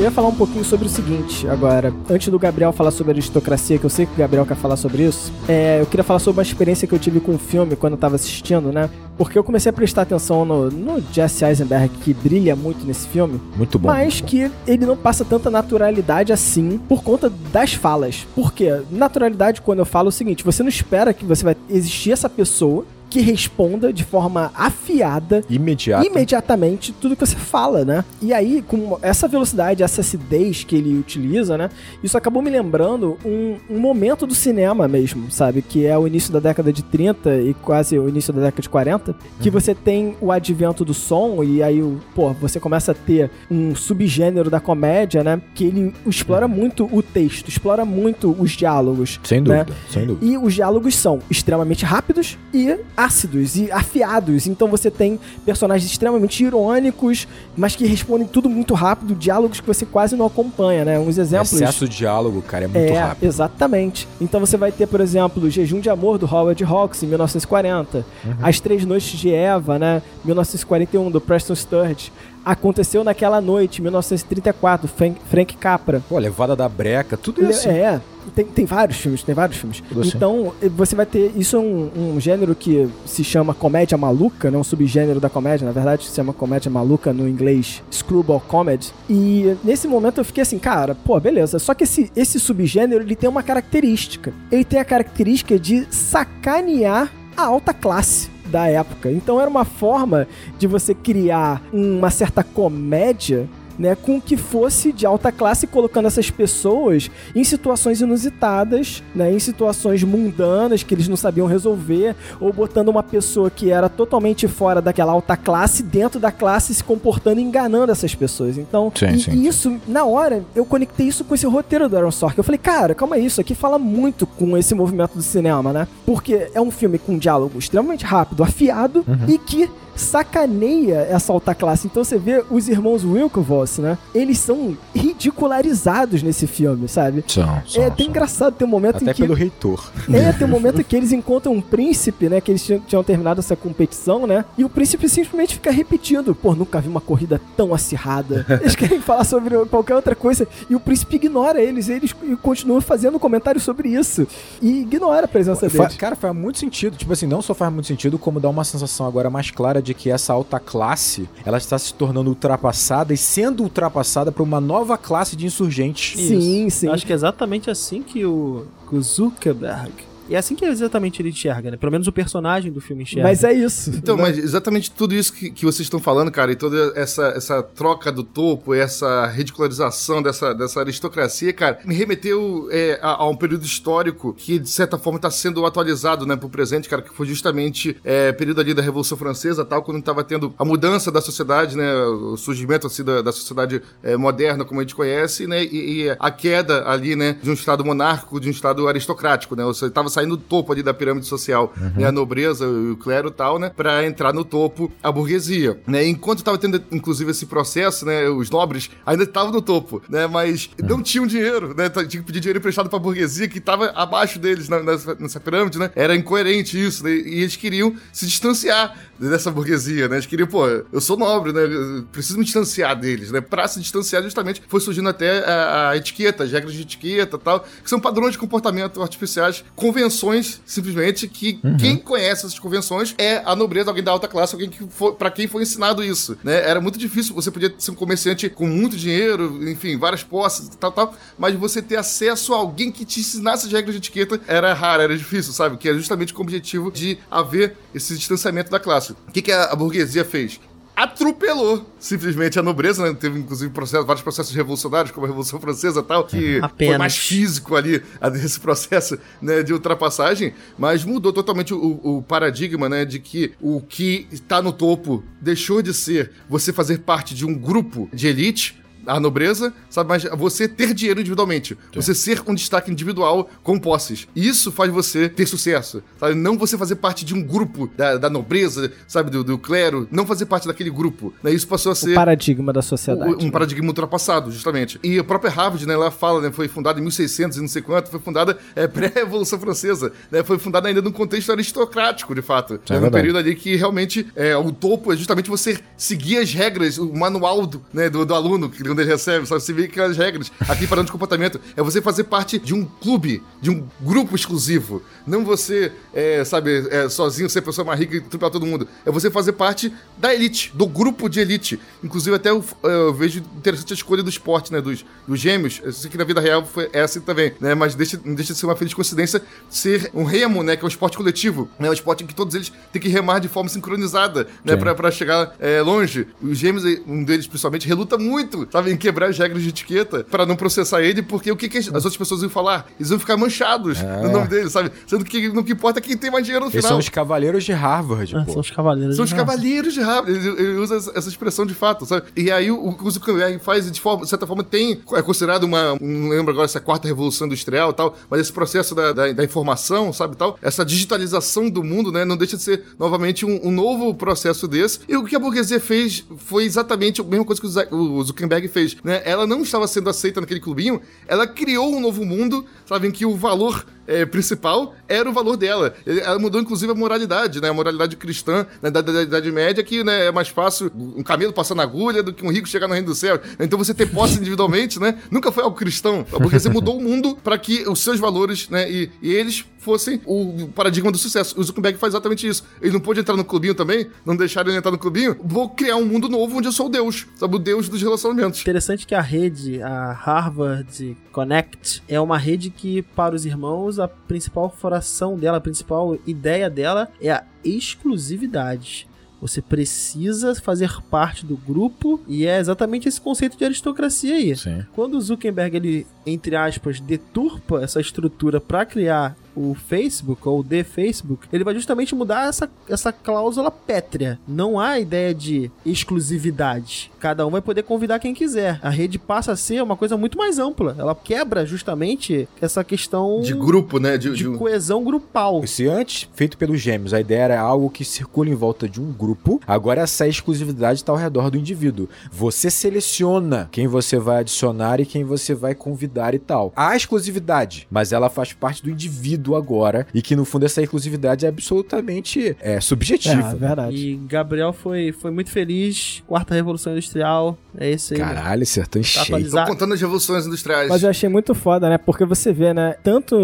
Eu ia falar um pouquinho sobre o seguinte agora. Antes do Gabriel falar sobre aristocracia, que eu sei que o Gabriel quer falar sobre isso, é, eu queria falar sobre uma experiência que eu tive com o filme quando eu tava assistindo, né? Porque eu comecei a prestar atenção no, no Jesse Eisenberg, que brilha muito nesse filme, Muito bom. mas que ele não passa tanta naturalidade assim por conta das falas. Por quê? Naturalidade, quando eu falo é o seguinte, você não espera que você vai existir essa pessoa que responda de forma afiada Imediato. imediatamente tudo que você fala, né? E aí, com essa velocidade, essa acidez que ele utiliza, né? Isso acabou me lembrando um, um momento do cinema mesmo, sabe? Que é o início da década de 30 e quase o início da década de 40, que você tem o advento do som e aí, o, pô, você começa a ter um subgênero da comédia, né? Que ele explora muito o texto, explora muito os diálogos. Sem né? dúvida, sem dúvida. E os diálogos são extremamente rápidos e ácidos e afiados. Então você tem personagens extremamente irônicos, mas que respondem tudo muito rápido, diálogos que você quase não acompanha, né? Uns exemplos. Excesso de diálogo, cara, é muito é, rápido. exatamente. Então você vai ter, por exemplo, Jejum de Amor do Howard Hawks em 1940, Uhum. As Três Noites de Eva, né, 1941 do Preston Sturges. Aconteceu naquela noite, 1934, Frank, Frank Capra. Pô, levada da breca, tudo isso. É, tem, tem vários filmes, tem vários filmes. Tudo assim. Então, você vai ter. Isso é um, um gênero que se chama comédia maluca, né? Um subgênero da comédia, na verdade, se chama comédia maluca no inglês screwball comedy. E nesse momento eu fiquei assim, cara, pô, beleza. Só que esse, esse subgênero ele tem uma característica. Ele tem a característica de sacanear a alta classe da época. Então era uma forma de você criar uma certa comédia né, com que fosse de alta classe, colocando essas pessoas em situações inusitadas, né, em situações mundanas que eles não sabiam resolver, ou botando uma pessoa que era totalmente fora daquela alta classe dentro da classe se comportando e enganando essas pessoas. Então, Sim, e, sim. e isso, na hora, eu conectei isso com esse roteiro do Aaron Sorkin. Eu falei, cara, calma aí, isso aqui fala muito com esse movimento do cinema, né? Porque é um filme com um diálogo extremamente rápido, afiado e que sacaneia essa alta classe. Então você vê os irmãos Winklevoss, né? Eles são ridicularizados nesse filme, sabe? São, são, É até são. engraçado ter um momento Até em que pelo reitor. é, tem um momento que eles encontram um príncipe, né? Que eles tinham, tinham terminado essa competição, né? E o príncipe simplesmente fica repetindo. Pô, nunca vi uma corrida tão acirrada. [LAUGHS] Eles querem falar sobre qualquer outra coisa. E o príncipe ignora eles. E eles continuam fazendo comentários sobre isso. E ignora a presença deles. cara, faz muito sentido. Tipo assim, não só faz muito sentido, como dá uma sensação agora mais clara de que essa alta classe, ela está se tornando ultrapassada e sendo ultrapassada por uma nova classe de insurgentes. Sim, sim. Acho que é exatamente assim que o, que o Zuckerberg. E é assim que exatamente ele enxerga, né? Pelo menos o personagem do filme enxerga. Mas é isso. Então, mas exatamente tudo isso que, que vocês estão falando, cara, e toda essa, essa troca do topo, essa ridicularização dessa, dessa aristocracia, cara, me remeteu é, a, a um período histórico que, de certa forma, está sendo atualizado, né, pro presente, cara, que foi justamente é, período ali da Revolução Francesa, tal, quando estava tendo a mudança da sociedade, né, o surgimento, assim, da, da sociedade é, moderna, como a gente conhece, né, e, e a queda ali, né, de um estado monárquico, de um estado aristocrático, né, você estava saindo do topo ali da pirâmide social, né, a nobreza, o clero e tal, né, para entrar no topo a burguesia, né, enquanto estava tendo, inclusive, esse processo, né, os nobres ainda estavam no topo, né, mas não tinham dinheiro, né, tinha que pedir dinheiro emprestado pra burguesia que estava abaixo deles na- nessa, nessa pirâmide, né, era incoerente isso, né, e eles queriam se distanciar dessa burguesia, né, eles queriam, pô, eu sou nobre, né, eu preciso me distanciar deles, né, pra se distanciar justamente foi surgindo até a, a etiqueta, as regras de etiqueta e tal, que são padrões de comportamento artificiais, convenções, simplesmente, que quem conhece essas convenções é a nobreza, alguém da alta classe, alguém que foi, pra quem foi ensinado isso, né, era muito difícil, você podia ser um comerciante com muito dinheiro, enfim, várias posses, tal, tal, mas você ter acesso a alguém que te ensinasse as regras de etiqueta era raro, era difícil, sabe, que é justamente com o objetivo de haver esse distanciamento da classe. O que, que a burguesia fez? Atropelou simplesmente a nobreza, né? Teve inclusive processo, vários processos revolucionários, como a Revolução Francesa e tal, que foi Apenas. mais físico ali esse processo né, de ultrapassagem, mas mudou totalmente o, o paradigma, né, de que o que está no topo deixou de ser você fazer parte de um grupo de elite a nobreza, sabe? Mas você ter dinheiro individualmente. Você ser um destaque individual com posses. Isso faz você ter sucesso, sabe? Não você fazer parte de um grupo da, da nobreza, sabe? Do, do clero. Não fazer parte daquele grupo. Né? Isso passou a O ser paradigma da sociedade. um né? paradigma ultrapassado, justamente. E a própria Harvard, né, ela fala, né, foi fundada em 1600 e não sei quanto, foi fundada é, [LAUGHS] pré-Revolução Francesa, né, foi fundada ainda num contexto aristocrático, de fato. é né, verdade. período ali que realmente é, o topo é justamente você seguir as regras, o manual do, né, do, do aluno, que quando ele recebe, sabe? Você vê que as regras, aqui parando de comportamento, é você fazer parte de um clube, de um grupo exclusivo. Não você, é, sabe, é, sozinho, ser pessoa mais rica e pra todo mundo. É você fazer parte da elite, do grupo de elite. Inclusive, até eu, eu vejo interessante a escolha do esporte, né? Dos, dos gêmeos. Eu sei que na vida real foi, é assim também, né? Mas deixa, deixa de ser uma feliz coincidência ser um remo, né? Que é um esporte coletivo. É né, um esporte em que todos eles têm que remar de forma sincronizada, né? Pra, pra chegar é, longe. Os gêmeos, um deles principalmente, reluta muito, sabe? Em quebrar as regras de etiqueta para não processar ele, porque o que, que as, as outras pessoas iam falar? Eles vão ficar manchados É. no nome dele, sabe? Sendo que que importa é quem tem mais dinheiro no Eles final. são os cavaleiros de Harvard, pô. são os cavaleiros. São os Harvard. cavaleiros de Harvard. Ele, ele usa essa expressão de fato, sabe? E aí o, o que o Zuckerberg faz, de, forma, de certa forma, tem. É considerado uma. Não lembro agora se é a quarta revolução industrial e tal, mas esse processo da, da, da informação, sabe? tal Essa digitalização do mundo, né? Não deixa de ser novamente um, um novo processo desse. E o que a burguesia fez foi exatamente a mesma coisa que o Zuckerberg fez, né? Ela não estava sendo aceita naquele clubinho, ela criou um novo mundo, sabe? Em que o valor é, principal era o valor dela. Ela mudou, inclusive, a moralidade, né? A moralidade cristã né, da, da- da Idade Média, que né, é mais fácil um camelo passar na agulha do que um rico chegar no reino do céu. Então você ter posse individualmente, né? Nunca foi algo cristão. Porque você mudou o mundo para que os seus valores, né? E, e eles fossem o paradigma do sucesso. O Zuckerberg faz exatamente isso. Ele não pôde entrar no clubinho também, não deixaram ele entrar no clubinho. Vou criar um mundo novo onde eu sou o Deus, sabe? O Deus dos relacionamentos. Interessante que a rede, a Harvard Connect, é uma rede que, para os irmãos, a principal fração dela, a principal ideia dela é a exclusividade. Você precisa fazer parte do grupo e é exatamente esse conceito de aristocracia aí. Sim. Quando o Zuckerberg, ele, entre aspas, deturpa essa estrutura para criar o Facebook ou o The Facebook, ele vai justamente mudar essa, essa cláusula pétrea. Não há ideia de exclusividade. Cada um vai poder convidar quem quiser. A rede passa a ser uma coisa muito mais ampla. Ela quebra justamente essa questão De grupo, né? De, de de- coesão grupal. Se antes, feito pelos gêmeos, a ideia era algo que circula em volta de um grupo, agora essa exclusividade está ao redor do indivíduo. Você seleciona quem você vai adicionar e quem você vai convidar e tal. Há exclusividade, mas ela faz parte do indivíduo agora, e que no fundo essa exclusividade é absolutamente é, É, subjetiva. verdade. E Gabriel foi, foi muito feliz. Quarta Revolução Industrial. É isso aí. Caralho, acertou em Tá cheio. Tô contando as revoluções industriais. Mas eu achei muito foda, né? Porque você vê, né? Tanto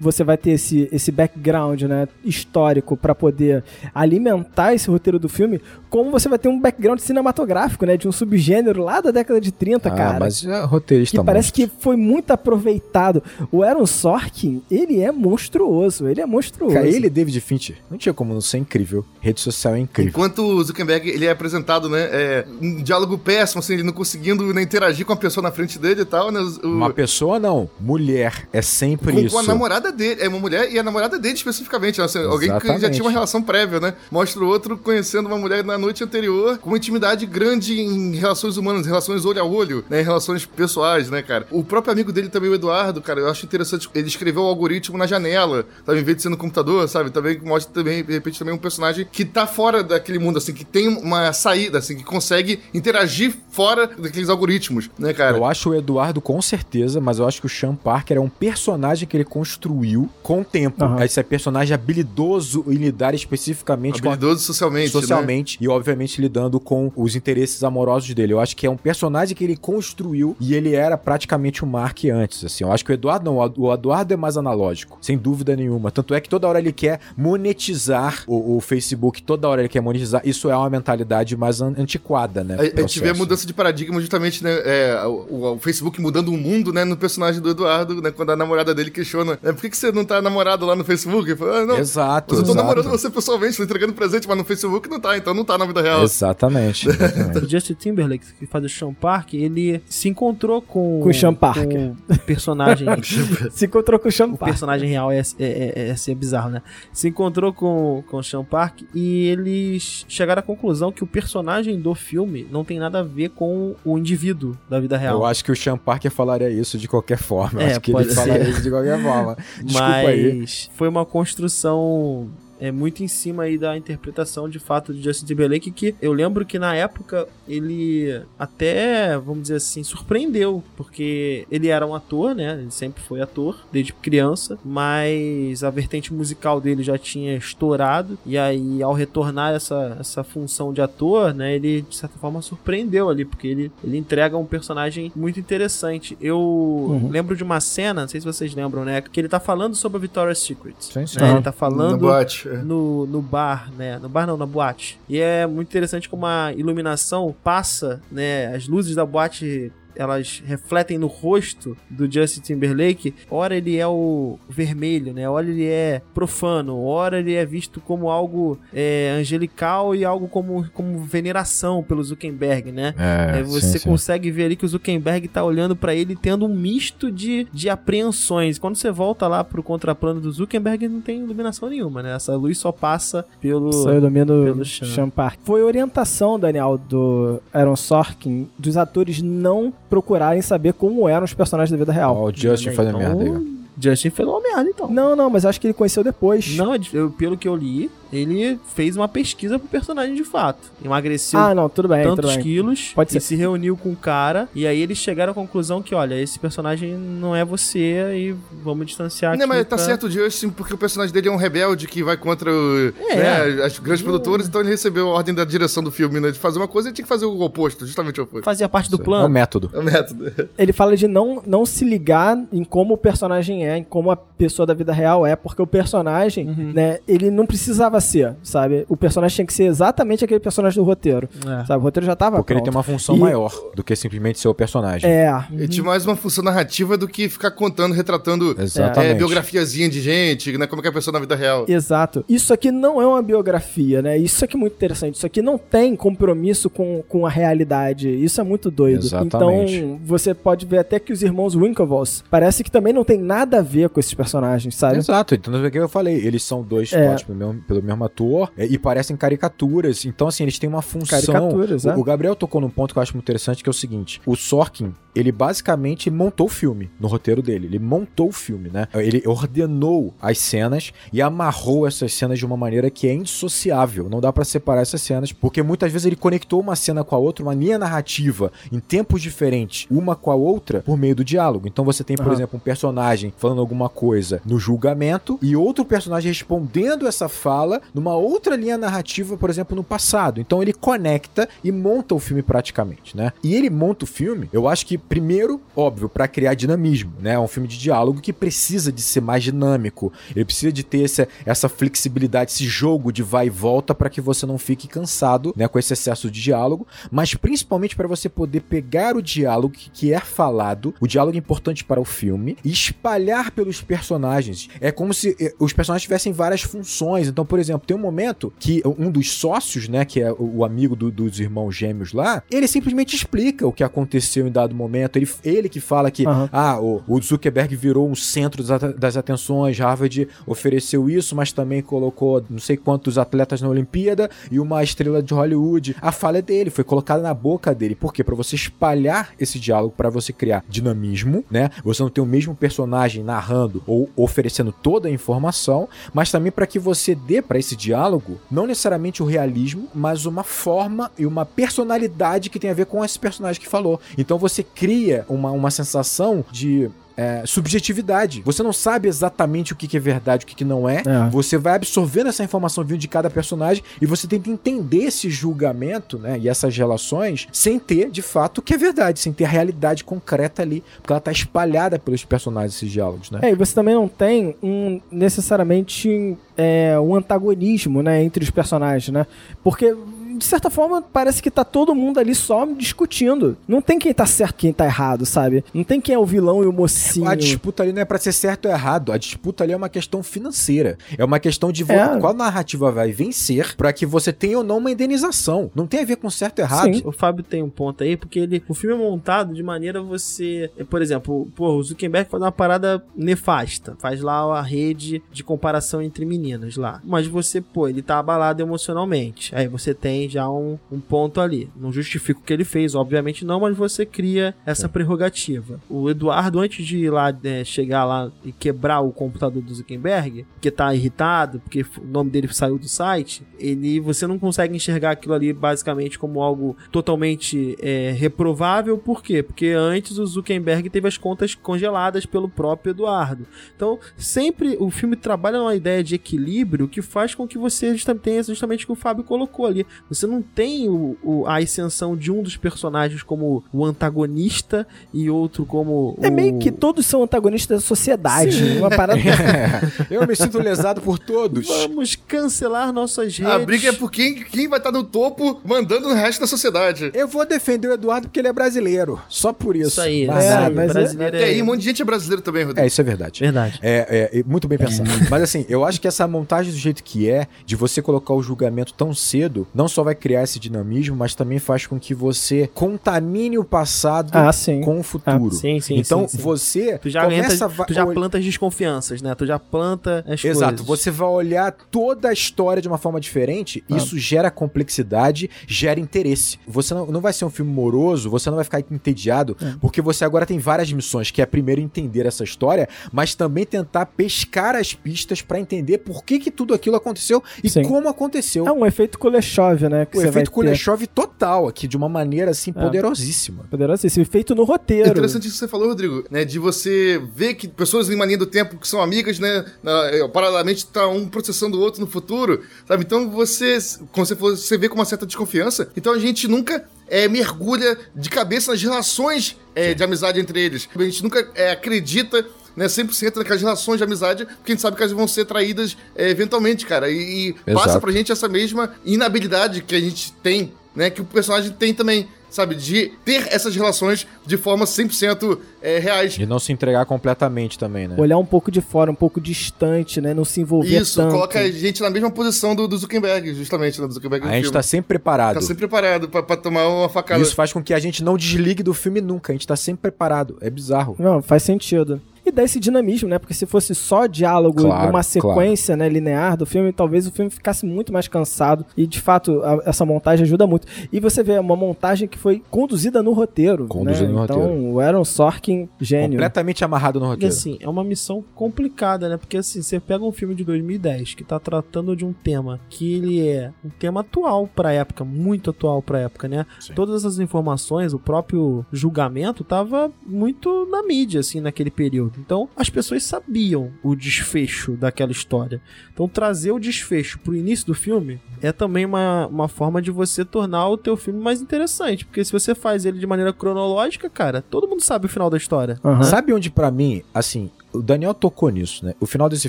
você vai ter esse, esse background, né? Histórico pra poder alimentar esse roteiro do filme, como você vai ter um background cinematográfico, né? De um subgênero lá da década de 30, Ah, cara. mas é roteirista Que parece monstro. que foi muito aproveitado. O Aaron Sorkin, ele é monstruoso. Ele é monstruoso. Cara, ele e David Fincher, não tinha como não ser incrível. Rede social é incrível. Enquanto o Zuckerberg ele é apresentado, né? É, um diálogo péssimo, assim, ele não conseguindo né, interagir com a pessoa na frente dele e tal, né? O, Uma pessoa não, mulher, é sempre com, isso. com a namorada dele. É uma mulher e a namorada dele especificamente. né, assim, alguém que já tinha uma relação prévia, né? Mostra o outro conhecendo uma mulher na noite anterior, com uma intimidade grande em relações humanas, relações olho a olho, né? Em relações pessoais, né, cara? O próprio amigo dele também, o Eduardo, cara, eu acho interessante. Ele escreveu o algoritmo na janela, sabe? Em vez de ser no computador, sabe? Também mostra também, de repente, também um personagem que tá fora daquele mundo, assim, que tem uma saída, assim, que consegue interagir fora daqueles algoritmos, né, cara? Eu acho o Eduardo com certeza, mas eu acho que o Sean Parker é um personagem que ele construiu com o tempo. Aham. Esse é personagem habilidoso em lidar especificamente com a Habilidoso socialmente, né? socialmente e obviamente lidando com os interesses amorosos dele. Eu acho que é um personagem que ele construiu e ele era praticamente o Mark antes, assim. Eu acho que o Eduardo não, o Eduardo é mais analógico, sem dúvida nenhuma. Tanto é que toda hora ele quer monetizar o, o Facebook, toda hora ele quer monetizar. Isso é uma mentalidade mais an- antiquada, né? A, a gente vê a mudança de paradigma justamente, né? é, o, o Facebook mudando o mundo, né? No personagem do Eduardo, né? Quando a namorada dele questiona, né, por que, que você não tá namorado lá no Facebook? Ele fala, ah, não, Exato. mas eu tô exato. namorando você pessoalmente, tô entregando presente, mas no Facebook não tá, então não tá na vida real. Exatamente. [LAUGHS] exatamente. O Justin Timberlake, que faz o Sean Park, ele se encontrou com... Com o Sean Parker. com o personagem... [LAUGHS] Se encontrou com o Sean o Parker. personagem real é, é, é, é, assim, é bizarro, né? Se encontrou com, com o Sean Park e eles chegaram à conclusão que o personagem do filme não tem nada a ver com o indivíduo da vida real. Eu acho que o Sean Parker falaria isso de qualquer forma. Eu É, acho que ele falaria ser. isso de qualquer forma. [LAUGHS] Desculpa aí. Mas foi uma construção é muito em cima aí da interpretação de fato de Justin Timberlake, que eu lembro que na época ele até, vamos dizer assim, surpreendeu, porque ele era um ator, né? Ele sempre foi ator, desde criança, mas a vertente musical dele já tinha estourado, e aí ao retornar essa, essa função de ator, né, ele de certa forma surpreendeu ali, porque ele, ele entrega um personagem muito interessante. Eu Uhum. lembro de uma cena, não sei se vocês lembram, né, que ele tá falando sobre a Victoria's Secret. Sim, sim. né. Ele tá falando boate. No, no bar, né? No bar não, na boate. E é muito interessante como a iluminação passa, né? As luzes da boate elas refletem no rosto do Justin Timberlake. Ora ele é o vermelho, né? Ora ele é profano. Ora ele é visto como algo é, angelical e algo como, como veneração pelo Zuckerberg, né? É, É, você sim, sim. consegue ver ali que o Zuckerberg tá olhando pra ele tendo um misto de, de apreensões. Quando você volta lá pro contraplano do Zuckerberg, não tem iluminação nenhuma, né? Essa luz só passa pelo. Só domino pelo chão. Sean Park. Foi orientação, Daniel, do Aaron Sorkin, dos atores não procurarem saber como eram os personagens da vida real. Ó, o Justin fazendo Então, merda aí. Justin fez uma merda, então. Não, não, mas acho que ele conheceu depois. Não, eu- pelo que eu li, ele fez uma pesquisa pro personagem de fato. Emagreceu Ah, não, tudo bem, tudo tantos bem. quilos Pode e ser. se reuniu com o cara. E aí eles chegaram à conclusão que, olha, esse personagem não é você e vamos distanciar aqui. Não, mas tá pra- certo o Justin, porque o personagem dele é um rebelde que vai contra o, É. né, as grandes produtoras, então ele recebeu a ordem da direção do filme, né? De fazer uma coisa, ele tinha que fazer o oposto, justamente o oposto. Fazia parte do É o plano. método. É o método. [LAUGHS] Ele fala de não, não se ligar em como o personagem é, em como a pessoa da vida real é, porque o personagem, Uhum. né, ele não precisava ser, sabe? O personagem tinha que ser exatamente aquele personagem do roteiro, É. sabe? O roteiro já tava Porque ele pronto. tem uma função E- maior do que simplesmente ser o personagem. É, Ele tinha mais uma função narrativa do que ficar contando, retratando é, biografiazinha de gente, né? Como é que é a pessoa na vida real. Exato. Isso aqui não é uma biografia, né? Isso aqui é muito interessante. Isso aqui não tem compromisso com, com a realidade. Isso é muito doido. Exatamente. Então, você pode ver até que os irmãos Winklevoss parece que também não tem nada a ver com esses personagens, sabe? Exato, então é o que eu falei, eles são dois É. pelo mesmo, pelo mesmo ator é, e parecem caricaturas, então assim, eles têm uma função. Caricaturas, o, é. o Gabriel tocou num ponto que eu acho muito interessante, que é o seguinte, o Sorkin, ele basicamente montou o filme no roteiro dele, ele montou o filme, né? Ele ordenou as cenas e amarrou essas cenas de uma maneira que é indissociável, não dá pra separar essas cenas, porque muitas vezes ele conectou uma cena com a outra, uma linha narrativa em tempos diferentes, uma com a outra, por meio do diálogo. Então você tem, por Aham. exemplo, um personagem falando alguma coisa no julgamento e outro personagem respondendo essa fala numa outra linha narrativa, por exemplo, no passado. Então ele conecta e monta o filme praticamente, né? E ele monta o filme, eu acho que primeiro, óbvio, pra criar dinamismo, né? É um filme de diálogo que precisa de ser mais dinâmico. Ele precisa de ter essa, essa flexibilidade, esse jogo de vai e volta para que você não fique cansado, né, com esse excesso de diálogo, mas principalmente para você poder pegar o diálogo que, que é falado, o diálogo importante para o filme, e espalhar pelos personagens. É como se eh, os personagens tivessem várias funções. Então, por exemplo, tem um momento que um dos sócios, né, que é o, amigo do- dos irmãos gêmeos lá, ele simplesmente explica o que aconteceu em dado momento. Ele, ele que fala que Aham. ah, o, o Zuckerberg virou um centro das, atenções, Harvard ofereceu isso, mas também colocou não sei quantos atletas na Olimpíada e uma estrela de Hollywood. A fala é dele, foi colocada na boca dele. Por quê? Pra você espalhar esse diálogo, pra você criar dinamismo, né? Você não ter o mesmo personagem narrando ou oferecendo toda a informação, mas também pra que você dê pra esse diálogo não necessariamente o realismo, mas uma forma e uma personalidade que tem a ver com esse personagem que falou. Então você cria uma, uma sensação de é, subjetividade. Você não sabe exatamente o que, que é verdade, o que, que não é. É. Você vai absorvendo essa informação vindo de cada personagem e você tenta entender esse julgamento, né? E essas relações sem ter, de fato, o que é verdade, sem ter a realidade concreta ali. Porque ela tá espalhada pelos personagens, esses diálogos, né? É, e você também não tem um necessariamente é, um antagonismo, né, entre os personagens, né? Porque de certa forma parece que tá todo mundo ali só discutindo. Não tem quem tá certo, quem tá errado, sabe? Não tem quem é o vilão e o mocinho. A disputa ali não é pra ser certo ou errado. A disputa ali é uma questão financeira. É uma questão de É. qual narrativa vai vencer pra que você tenha ou não uma indenização. Não tem a ver com certo ou errado. Sim. O Fábio tem um ponto aí, porque ele, o filme é montado de maneira você. Por exemplo, pô, o Zuckerberg faz uma parada nefasta. Faz lá a rede de comparação entre meninas lá. Mas você, pô, ele tá abalado emocionalmente. Aí você tem Há um, um ponto ali. Não justifica o que ele fez, obviamente não, mas você cria essa prerrogativa. O Eduardo, antes de ir lá, né, chegar lá e quebrar o computador do Zuckerberg, que tá irritado, porque o nome dele saiu do site, ele você não consegue enxergar aquilo ali basicamente como algo totalmente é, reprovável. Por quê? Porque antes o Zuckerberg teve as contas congeladas pelo próprio Eduardo. Então, sempre o filme trabalha numa ideia de equilíbrio que faz com que você tenha justamente o que o Fábio colocou ali. Você não tem o, o, a ascensão de um dos personagens como o antagonista e outro como. É o... meio que todos são antagonistas da sociedade. Uma parada. [LAUGHS] Eu me sinto lesado por todos. Vamos cancelar nossas redes. A briga é por quem, quem vai estar no topo mandando no resto da sociedade. Eu vou defender o Eduardo porque ele é brasileiro. Só por isso. Isso aí, Mas É, é, mas é- brasileiro E aí, um monte de gente é brasileiro também, Rodrigo. É, isso é verdade. Verdade. É, é, é, muito bem pensado. [LAUGHS] Mas assim, eu acho que essa montagem do jeito que é, de você colocar o julgamento tão cedo, não só vai criar esse dinamismo, mas também faz com que você contamine o passado Ah, sim. com o futuro. sim, sim, Então sim, sim. você Tu já, começa entra, tu já planta as desconfianças, né? Tu já planta as Exato, coisas. você vai olhar toda a história de uma forma diferente, Ah. isso gera complexidade, gera interesse. Você não, não vai ser um filme moroso, você não vai ficar entediado, É. porque você agora tem várias missões, que é primeiro entender essa história, mas também tentar pescar as pistas pra entender por que, que tudo aquilo aconteceu e Sim. como aconteceu. É um efeito Kuleshov, né? Que o efeito. Kuleshov total aqui, de uma maneira assim É. poderosíssima. Poderosíssimo. Feito no É roteiro. interessante isso que você falou, Rodrigo, né? De você ver que pessoas em uma linha do tempo que são amigas, né? na- é, paralelamente tá um processando o outro no futuro, sabe? Então você, quando você, for- você vê com uma certa desconfiança, então a gente nunca é, mergulha de cabeça nas relações é, de amizade entre eles. A gente nunca é, acredita né, 100% naquelas relações de amizade, porque a gente sabe que elas vão ser traídas é, eventualmente, cara. E, e passa pra gente essa mesma inabilidade que a gente tem, né? Que o personagem tem também, sabe? De ter essas relações de forma 100% é, reais. De não se entregar completamente também, né? Olhar um pouco de fora, um pouco distante, né? Não se envolver Isso, tanto. coloca a gente na mesma posição do, do Zuckerberg, justamente, né? Do Zuckerberg A gente filme. tá sempre preparado. Tá sempre preparado pra, pra tomar uma facada. Isso faz com que a gente não desligue do filme nunca. A gente tá sempre preparado. É bizarro. Não, faz sentido. E dá esse dinamismo, né? Porque se fosse só diálogo Claro, numa sequência né, linear do filme, talvez o filme ficasse muito mais cansado. E de fato, a- essa montagem ajuda muito. E você vê é uma montagem que foi conduzida no roteiro. Conduzida né? no então, roteiro. o Aaron Sorkin, gênio. Completamente amarrado no E roteiro. assim, é uma missão complicada, né? Porque assim, você pega um filme de 2010 que tá tratando de um tema que ele é um tema atual pra época, muito atual pra época, né? Sim. Todas as informações, o próprio julgamento tava muito na mídia, assim, naquele período. Então, as pessoas sabiam o desfecho daquela história. Então, trazer o desfecho pro início do filme é também uma, uma forma de você tornar o teu filme mais interessante. Porque se você faz ele de maneira cronológica, cara, todo mundo sabe o final da história. Aham. Sabe onde pra mim, assim, o Daniel tocou nisso, né? O final desse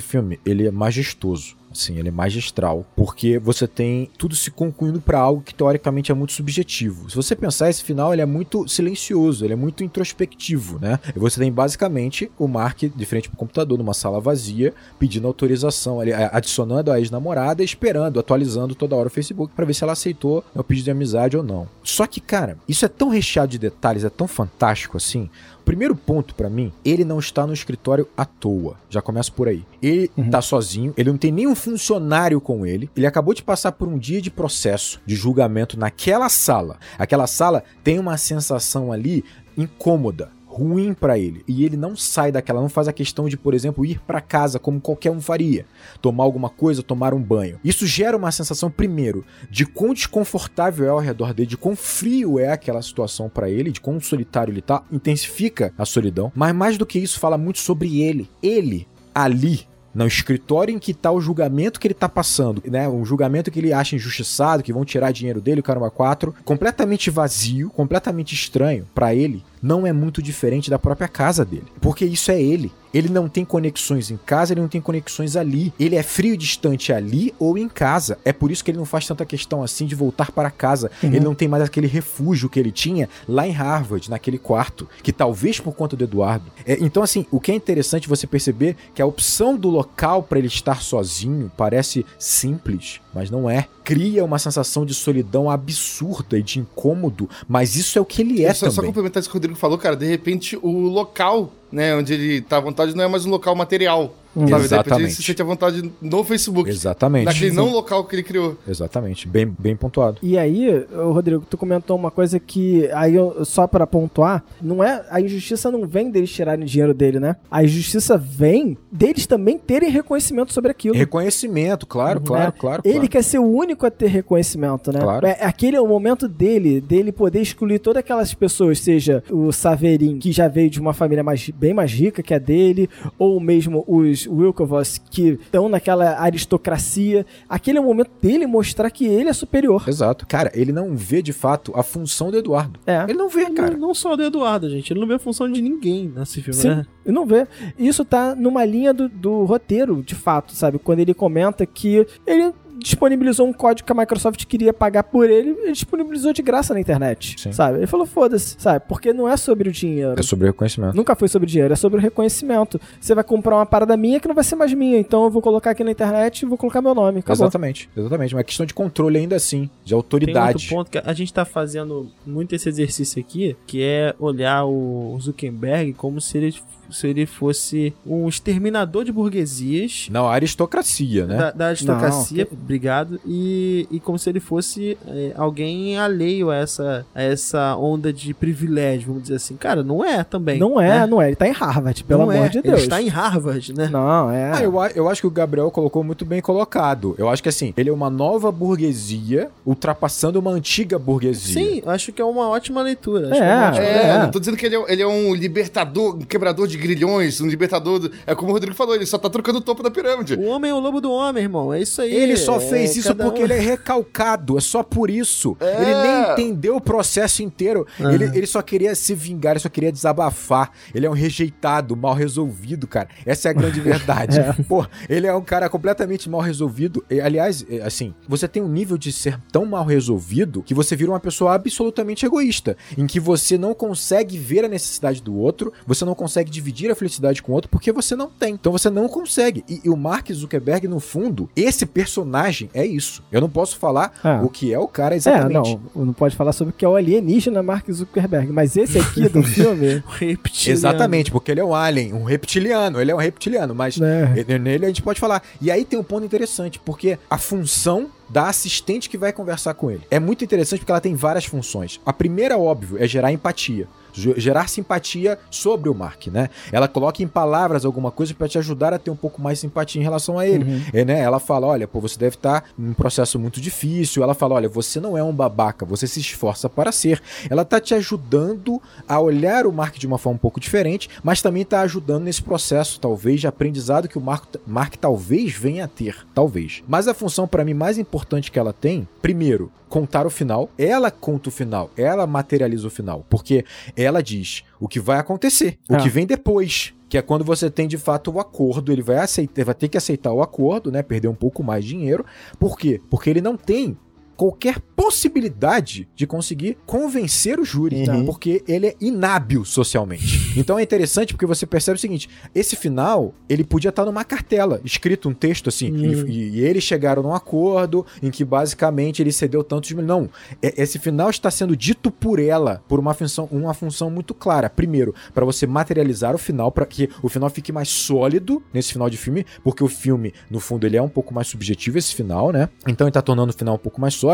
filme, ele é majestoso. Assim, ele é magistral, porque você tem tudo se concluindo pra algo que teoricamente é muito subjetivo. Se você pensar, esse final ele é muito silencioso, ele é muito introspectivo, né? E você tem basicamente o Mark de frente pro computador, numa sala vazia, pedindo autorização, eh, adicionando a ex-namorada, esperando, atualizando toda hora o Facebook pra ver se ela aceitou o pedido de amizade ou não. Só que, cara, isso é tão recheado de detalhes, é tão fantástico assim. Primeiro ponto pra mim, ele não está no escritório à toa. Já começa por aí. Ele tá sozinho, ele não tem nenhum funcionário com ele. Ele acabou de passar por um dia de processo, de julgamento naquela sala. Aquela sala tem uma sensação ali incômoda. Ruim pra ele. E ele não sai daquela, não faz a questão de, por exemplo, ir pra casa como qualquer um faria. Tomar alguma coisa, tomar um banho. Isso gera uma sensação, primeiro, de quão desconfortável é ao redor dele, de quão frio é aquela situação pra ele, de quão solitário ele tá, intensifica a solidão. Mas mais do que isso, fala muito sobre ele. Ele, ali, no escritório em que tá o julgamento que ele tá passando, né? Um julgamento que ele acha injustiçado, que vão tirar dinheiro dele, o caramba 4, completamente vazio, completamente estranho pra ele, não é muito diferente da própria casa dele. Porque isso é ele. Ele não tem conexões em casa, ele não tem conexões ali. Ele é frio e distante ali ou em casa. É por isso que ele não faz tanta questão assim de voltar para casa. Ele não tem mais aquele refúgio que ele tinha lá em Harvard, naquele quarto, que talvez por conta do Eduardo. É, então, assim, o que é interessante você perceber que a opção do local para ele estar sozinho parece simples, mas não é. Cria uma sensação de solidão absurda e de incômodo, mas isso é o que ele é só, só também. complementar isso que o Rodrigo falou, cara, de repente o local né? Onde ele tá à vontade não é mais um local material. Sabe? De repente ele Exatamente. se sente à vontade no Facebook. Exatamente. Naquele não local que ele criou. Exatamente. Bem, bem pontuado. E aí, Rodrigo, tu comentou uma coisa que aí eu, só pra pontuar, não é a injustiça não vem deles tirarem dinheiro dele, né? A injustiça vem deles também terem reconhecimento sobre aquilo. Reconhecimento, claro, claro, né? claro. Ele claro. quer ser o único a ter reconhecimento, né? Claro. É, aquele é o momento dele, dele poder excluir todas aquelas pessoas, seja o Saverin, que já veio de uma família mais, bem mais rica que a dele, ou mesmo os Wilkovos, que estão naquela aristocracia. Aquele é o momento dele mostrar que ele é superior. Exato. Cara, ele não vê de fato a função do Eduardo. É. Ele não vê, cara. Não, não só do Eduardo, gente. Ele não vê a função de ninguém nesse filme, Sim, né? e não vê. Isso tá numa linha do, do roteiro, de fato, sabe? Quando ele comenta que ele disponibilizou um código que a Microsoft queria pagar por ele, ele disponibilizou de graça na internet, Sim. sabe? Ele falou, foda-se, sabe? Porque não é sobre o dinheiro. É sobre reconhecimento. Nunca foi sobre dinheiro, é sobre o reconhecimento. Você vai comprar uma parada minha que não vai ser mais minha, então eu vou colocar aqui na internet e vou colocar meu nome. Acabou. Exatamente, exatamente. Uma questão de controle ainda assim, de Tem autoridade. outro ponto que a gente tá fazendo muito esse exercício aqui, que é olhar o Zuckerberg como se ele, se ele fosse um exterminador de burguesias. Não, a aristocracia, né? Da, da aristocracia, obrigado, e, e como se ele fosse é, alguém alheio a essa, a essa onda de privilégio, vamos dizer assim. Cara, não é também. Não é, né? não é. Ele tá em Harvard, pelo Não amor é. de Ele Deus. está em Harvard, né? Não, é. Ah, eu, eu acho que o Gabriel colocou muito bem colocado. Eu acho que assim, ele é uma nova burguesia ultrapassando uma antiga burguesia. Sim, acho que é uma ótima leitura. Acho É, que é uma ótima É, É. não tô dizendo que ele é, ele é um libertador, um quebrador de grilhões, um libertador. do- É como o Rodrigo falou, ele só tá trocando o topo da pirâmide. O homem é o lobo do homem, irmão. É isso aí. Ele só É, fez isso porque um- ele é recalcado, é só por isso. É. Ele nem entendeu o processo inteiro. Aham. Ele, ele só queria se vingar, ele só queria desabafar. Ele é um rejeitado, mal resolvido, cara. Essa é a grande [LAUGHS] verdade. Pô, ele é um cara completamente mal resolvido. E, aliás, é, assim, você tem um nível de ser tão mal resolvido que você vira uma pessoa absolutamente egoísta, em que você não consegue ver a necessidade do outro, você não consegue dividir a felicidade com o outro porque você não tem. Então você não consegue. E, e o Mark Zuckerberg, no fundo, esse personagem é isso. Eu não posso falar Ah. o que é o cara É, exatamente. não, não pode falar sobre o que é o alienígena Mark Zuckerberg, mas esse aqui do [LAUGHS] filme, Reptiliano. Exatamente, porque ele é um alien, um reptiliano, ele é um reptiliano, mas ele- nele a gente pode falar. E aí tem um ponto interessante, porque a função da assistente que vai conversar com ele é muito interessante porque ela tem várias funções. A primeira, óbvio, é gerar empatia. Ge- Gerar simpatia sobre o Mark, né? Ela coloca em palavras alguma coisa pra te ajudar a ter um pouco mais de simpatia em relação a ele. É, né? Ela fala: olha, pô, você deve estar num processo muito difícil. Ela fala: olha, você não é um babaca, você se esforça para ser. Ela tá te ajudando a olhar o Mark de uma forma um pouco diferente, mas também tá ajudando nesse processo, talvez, de aprendizado que o Mark, Mark talvez venha a ter. Talvez. Mas a função, para mim, mais importante que ela tem, primeiro, contar o final. Ela conta o final, ela materializa o final, porque ela diz o que vai acontecer, o que vem depois. Que é quando você tem de fato o acordo, ele vai aceitar, vai ter que aceitar o acordo, né? Perder um pouco mais de dinheiro. Por quê? Porque ele não tem qualquer possibilidade de conseguir convencer o júri, Uhum. porque ele é inábil socialmente. Então é interessante porque você percebe o seguinte: esse final ele podia estar numa cartela, escrito um texto assim, Uhum. e, e eles chegaram num acordo em que basicamente ele cedeu tantos mil. Não, é- esse final está sendo dito por ela, por uma função, uma função muito clara. Primeiro, para você materializar o final, para que o final fique mais sólido nesse final de filme, porque o filme, no fundo, ele é um pouco mais subjetivo esse final, né? Então ele tá tornando o final um pouco mais sólido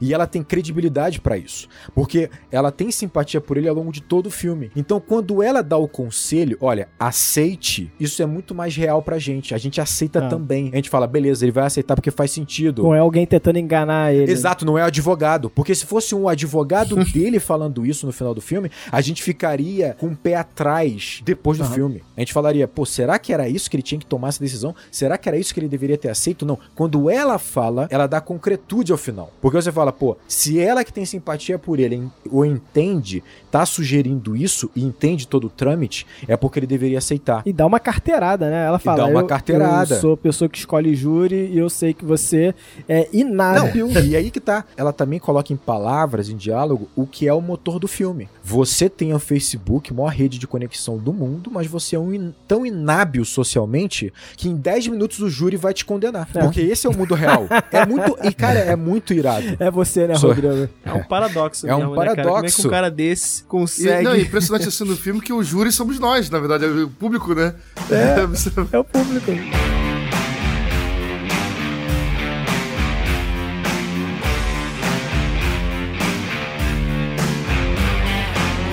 e ela tem credibilidade para isso, porque ela tem simpatia por ele ao longo de todo o filme. Então quando ela dá o conselho, olha, aceite, isso é muito mais real pra gente. A gente aceita Ah. também. A gente fala, beleza, ele vai aceitar porque faz sentido. Não é alguém tentando enganar ele. Exato, não é o advogado. Porque se fosse um advogado [LAUGHS] dele falando isso no final do filme, a gente ficaria com o pé atrás depois do Aham. filme. A gente falaria, pô, será que era isso que ele tinha que tomar essa decisão? Será que era isso que ele deveria ter aceito? Não. Quando ela fala, ela dá concretude ao final. Porque você fala, pô, se ela que tem simpatia por ele ou entende, tá sugerindo isso e entende todo o trâmite, é porque ele deveria aceitar. E dá uma carteirada, né? Ela fala. dá uma eu, carteirada. Eu sou a pessoa que escolhe júri e eu sei que você é inábil. Não, e aí que tá. Ela também coloca em palavras, em diálogo, o que é o motor do filme. Você tem o Facebook, maior rede de conexão do mundo, mas você é um in- tão inábil socialmente que em 10 minutos o júri vai te condenar. É. Porque esse é o mundo real. É muito. E, cara, é muito inspirado. É você, né, Sou- Rodrigo? É um paradoxo É um mesmo, né, cara? Como é que paradoxo. um cara desse E, consegue... não, é impressionante assim no filme que o júri somos nós, na verdade, é o público, né? É. [LAUGHS] É o público.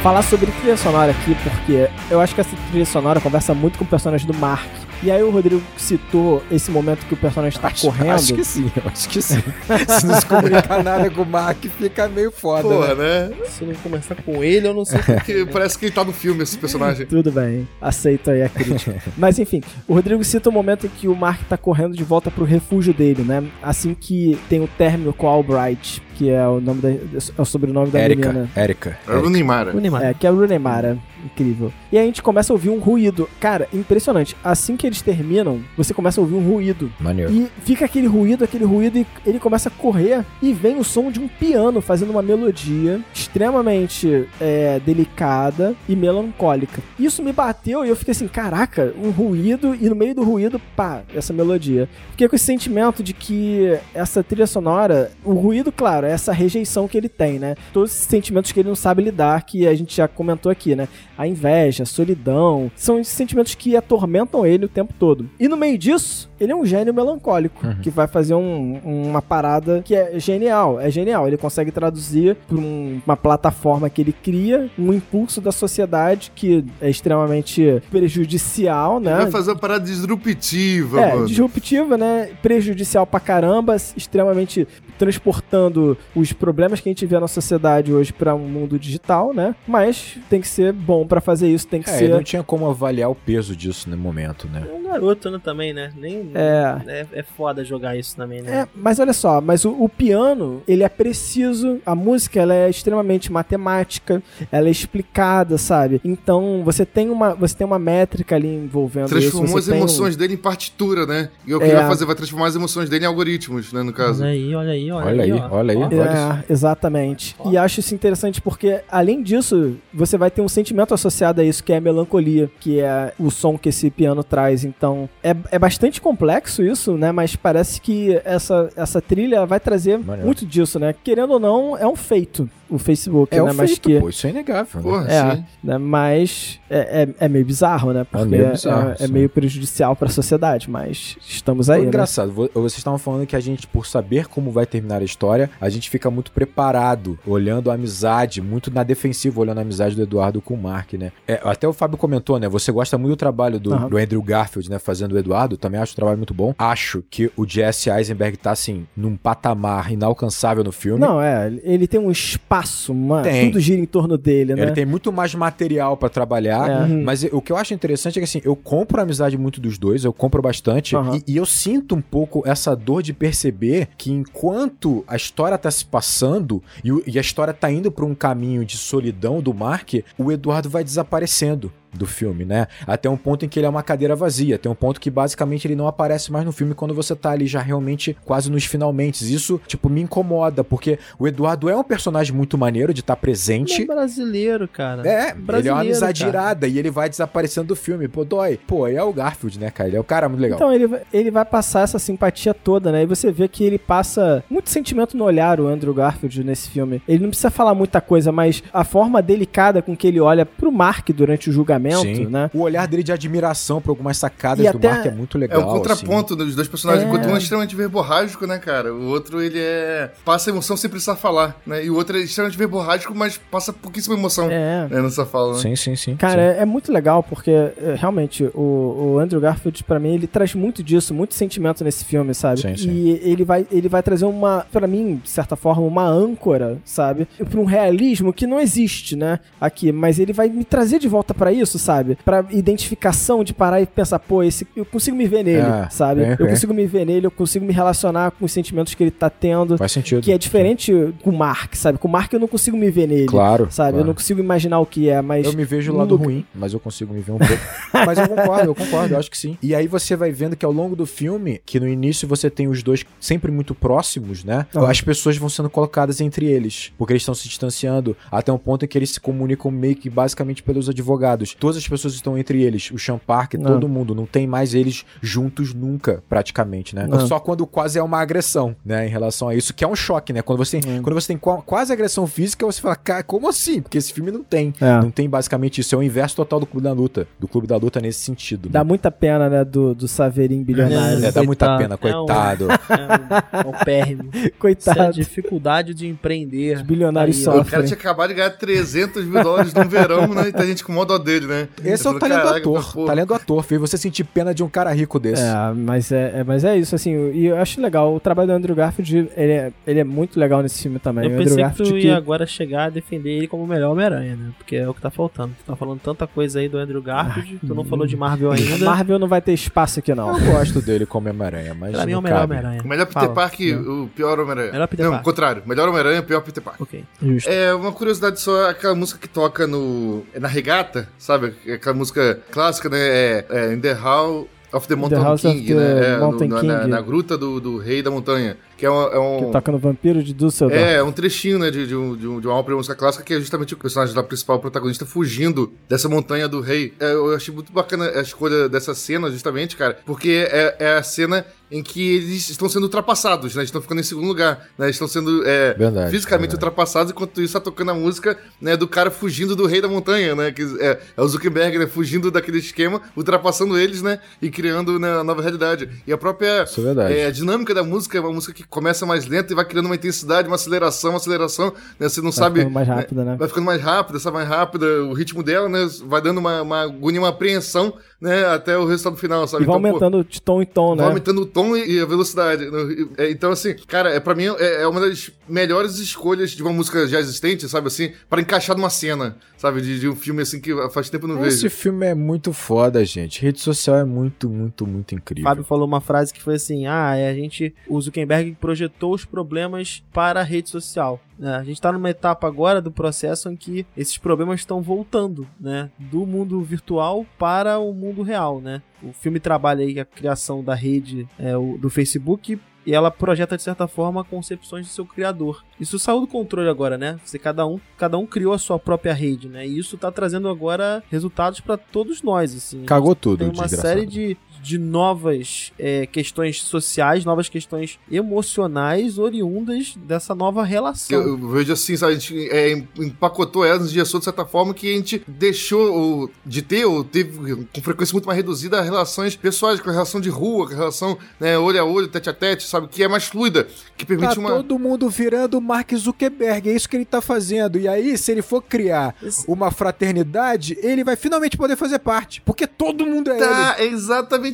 Falar sobre trilha sonora aqui, porque eu acho que essa trilha sonora conversa muito com o personagem do Mark. E aí o Rodrigo citou esse momento que o personagem tá Acho, correndo. acho que sim, eu acho que sim. [LAUGHS] Se não se comunicar nada com o Mark, fica meio foda, Porra, né? né? Se não começar com ele, eu não sei. Que [LAUGHS] parece que ele tá no filme, esse personagem. Tudo bem, aceito aí a crítica. [LAUGHS] Mas enfim, o Rodrigo cita o momento em que o Mark tá correndo de volta pro refúgio dele, né? Assim que tem o término com a Albright, que é o nome da, é o sobrenome da Érica, menina. Érica. É o Neymar. O Neymar. É, que é o Runemara. Incrível. E aí a gente começa a ouvir um ruído. Cara, impressionante. Assim que eles terminam, você começa a ouvir um ruído. Maneiro. E fica aquele ruído, aquele ruído, e ele começa a correr e vem o som de um piano fazendo uma melodia extremamente é, delicada e melancólica. Isso me bateu e eu fiquei assim, caraca, um ruído e no meio do ruído, pá, essa melodia. Fiquei com esse sentimento de que essa trilha sonora, o ruído, claro, é essa rejeição que ele tem, né? Todos esses sentimentos que ele não sabe lidar, que a gente já comentou aqui, né? A inveja, a solidão, são esses sentimentos que atormentam ele o tempo todo. E no meio disso, ele é um gênio melancólico, que vai fazer um- uma parada que é genial, é genial. Ele consegue traduzir para uma plataforma que ele cria, um impulso da sociedade que é extremamente prejudicial, né? Vai fazer uma parada disruptiva, É, mano. disruptiva, né? Prejudicial pra caramba, extremamente transportando os problemas que a gente vê na sociedade hoje pra um mundo digital, né? Mas tem que ser bom pra fazer isso, tem que É, ser. não tinha como avaliar o peso disso no momento, né? É um garoto, né, também, né? Nem, É. é. É foda jogar isso também, né? É, mas olha só, mas o, o piano, ele é preciso, a música, ela é extremamente matemática, ela é explicada, sabe? Então, você tem uma, você tem uma métrica ali envolvendo Transformou isso. as tem um- emoções dele em partitura, né? E o que É. vai fazer, vai transformar as emoções dele em algoritmos, né, no caso. Olha aí, olha aí, olha, Olha aí, ó. olha aí. É, exatamente. E acho isso interessante porque, além disso, você vai ter um sentimento associado a isso, que é a melancolia, que é o som que esse piano traz. Então, é, é bastante complexo isso, né? Mas parece que essa, essa trilha vai trazer Maneiro. muito disso, né? Querendo ou não, é um feito o Facebook, É né? o Mas feito, que. pô, isso é inegável, né? Porra, É, sim. né? mas é, é, é meio bizarro, né? Porque meio bizarro, é, é meio prejudicial pra sociedade, mas estamos aí, Foi né? engraçado, vo- vocês estavam falando que a gente, por saber como vai terminar a história, a gente fica muito preparado, olhando a amizade, muito na defensiva, olhando a amizade do Eduardo com o Mark, né? É, até o Fábio comentou, né? Você gosta muito do trabalho do, Aham. do Andrew Garfield, né? Fazendo o Eduardo, também acho o trabalho muito bom. Acho que o Jesse Eisenberg tá, assim, num patamar inalcançável no filme. Não, é, ele tem um espaço, uma, Tem. tudo gira em torno dele, né? Ele tem muito mais material pra trabalhar, É. Uhum. mas o que eu acho interessante é que assim, eu compro a amizade muito dos dois, eu compro bastante, Aham. e, e eu sinto um pouco essa dor de perceber que enquanto a história tá se passando e, e a história tá indo pra um caminho de solidão do Mark, o Eduardo vai desaparecendo do filme, né? Até um ponto em que ele é uma cadeira vazia, tem um ponto que basicamente ele não aparece mais no filme quando você tá ali já realmente quase nos finalmente. Isso, tipo, me incomoda, porque o Eduardo é um personagem muito maneiro de estar Ele presente, é brasileiro, cara. é, ele é uma Brasileiro, amizade irada e ele vai desaparecendo do filme. Pô, dói. Pô, é o Garfield, né, cara? Ele é o cara muito legal. Então ele, ele vai passar essa simpatia toda, né? E você vê que ele passa muito sentimento no olhar, o Andrew Garfield, nesse filme. Ele não precisa falar muita coisa, mas a forma delicada com que ele olha pro Mark durante o julgamento, Sim. né? O olhar dele de admiração por algumas sacadas E do até- Mark é muito É legal. o contraponto dos dois personagens, É. enquanto um é extremamente verborrágico, né, cara? O outro, ele é... passa emoção sem precisar falar, né? E o outro é extremamente verborrágico, mas passa pouquíssima emoção, É. né, nessa fala, né? Sim, sim, sim. Cara, sim. é, é muito legal porque é, realmente o, o Andrew Garfield pra mim ele traz muito disso, muito sentimento nesse filme, sabe? Sim, sim. E ele vai ele vai trazer uma, pra mim, de certa forma, uma âncora, sabe? Pra um realismo que não existe, né? Aqui, mas ele vai me trazer de volta pra isso, sabe? Pra identificação de parar e pensar, pô, esse eu consigo me ver nele, É, sabe? é, eu é. consigo me ver nele, eu consigo me relacionar com os sentimentos que ele tá tendo. Faz sentido. Que é diferente com o Mark, sabe? Com o Mark eu não consigo me ver nele. Claro. Sabe? claro. Eu não consigo imaginar o que é, mas. Eu me vejo o no lado lugar- ruim, mas eu consigo me ver um pouco. [LAUGHS] mas eu concordo, eu concordo, eu acho que sim. E aí você vai vendo que ao longo do filme, que no início você tem os dois sempre muito próximos, né? As pessoas vão sendo colocadas entre eles, porque eles estão se distanciando até um ponto em que eles se comunicam meio que basicamente pelos advogados. Todas as pessoas estão entre eles. O Sean Park, Não. todo mundo. Não tem mais eles juntos nunca, praticamente, né? Não. Só quando quase é uma agressão, né? Em relação a isso, que é um choque, né? Quando você, Hum. quando você tem qua- quase agressão física, você fala, cara, como assim? Porque esse filme não tem. É. Não tem basicamente isso. É o inverso total do Clube da Luta. Do Clube da Luta nesse sentido. Dá né? muita pena, né, do, do Saverin bilionário. É, dá muita Coitado. pena, É um- coitado. [LAUGHS] É um, é um pérrimo. Isso é a Coitado. dificuldade de empreender. Os bilionários Aí, ó. O cara tinha acabado de ganhar 300 mil dólares no verão, né? E tá gente com mó dó dele, né? Esse é o talento do "Caraca, ator. Talento do ator, fez você sentir pena de um cara rico desse. É, mas é, é- mas é isso, assim, e eu acho legal, o trabalho do Andrew Garfield, ele é, ele é muito legal nesse filme também. Eu o Andrew pensei que Garfield tu que- ia agora chegar a defender ele como o melhor Homem-Aranha, né? Porque é o que tá faltando. Tu tá falando tanta coisa aí do Andrew Garfield, tu não falou de Marvel A ainda. Marvel não vai ter espaço aqui, não. Eu gosto dele como Homem-Aranha, mas. Pra mim é o melhor. Homem-Aranha. O melhor Peter. Parker, o pior Homem-Aranha. Melhor Peter Não, o contrário. Melhor Homem-Aranha, pior Peter Parker. Ok, justo. É, uma curiosidade só, aquela música que toca no, na regata, sabe? Aquela música clássica, né? É, é In the Hall of the Mountain House of King, the né? É, no- na, na- na gruta do, do rei da montanha. Que é um... É um Que toca no Vampiro de Dusseldorf. é, um trechinho, né, de, de, um, de, um, de uma ópera música clássica que é justamente o personagem da principal protagonista fugindo dessa montanha do rei. É, eu achei muito bacana a escolha dessa cena, justamente, cara, porque é, é a cena em que eles estão sendo ultrapassados, né? Eles estão ficando em segundo lugar, né? Eles estão sendo é, Verdade, fisicamente verdade. ultrapassados, enquanto isso tá tocando a música né, do cara fugindo do rei da montanha, né? Que é, é o Zuckerberg, né? Fugindo daquele esquema, ultrapassando eles, né? E criando né, a nova realidade. E a própria Isso é verdade. é, a dinâmica da música é uma música que começa mais lenta e vai criando uma intensidade, uma aceleração, uma aceleração, né? Você não Vai sabe. ficando mais né, rápida, né? Vai ficando mais rápida, sabe, mais rápida, o ritmo dela, né? Vai dando uma, uma agonia, uma apreensão, né? Até o resultado final, sabe? E vai Então, pô, aumentando de tom em tom, né? Vai aumentando o tom e a velocidade. né? É, Então, assim, cara, é, pra mim é, é uma das melhores escolhas de uma música já existente, sabe assim, pra encaixar numa cena, sabe? De, de um filme assim que faz tempo eu não Esse vejo. filme é muito foda, gente. Rede social é muito, muito, muito O incrível. Fábio falou uma frase que foi assim: ah, é, a gente, o Zuckerberg projetou os problemas para a rede social. Né? a gente tá numa etapa agora do processo em que esses problemas estão voltando, né? Do mundo virtual para o mundo real, né? O filme trabalha aí a criação da rede é, o- do Facebook e ela projeta, de certa forma, concepções do seu criador. Isso saiu do controle agora, né? Você, cada, um, cada um criou a sua própria rede, né? E isso tá trazendo agora resultados para todos nós, assim. Cagou tudo, Tem uma série de, de novas é, questões sociais, novas questões emocionais oriundas dessa nova relação. Eu, eu vejo assim, sabe? A gente é, empacotou ela nos dias de certa forma que a gente deixou ou, de ter, ou teve com frequência muito mais reduzida, relações pessoais, com a relação de rua, com a relação né, olho a olho, tete a tete, sabe? Que é mais fluida, que permite Tá uma. todo mundo virando Mark Zuckerberg, é isso que ele tá fazendo. E aí, se ele for criar uma fraternidade, ele vai finalmente poder fazer parte. Porque todo mundo é ele. Tá, é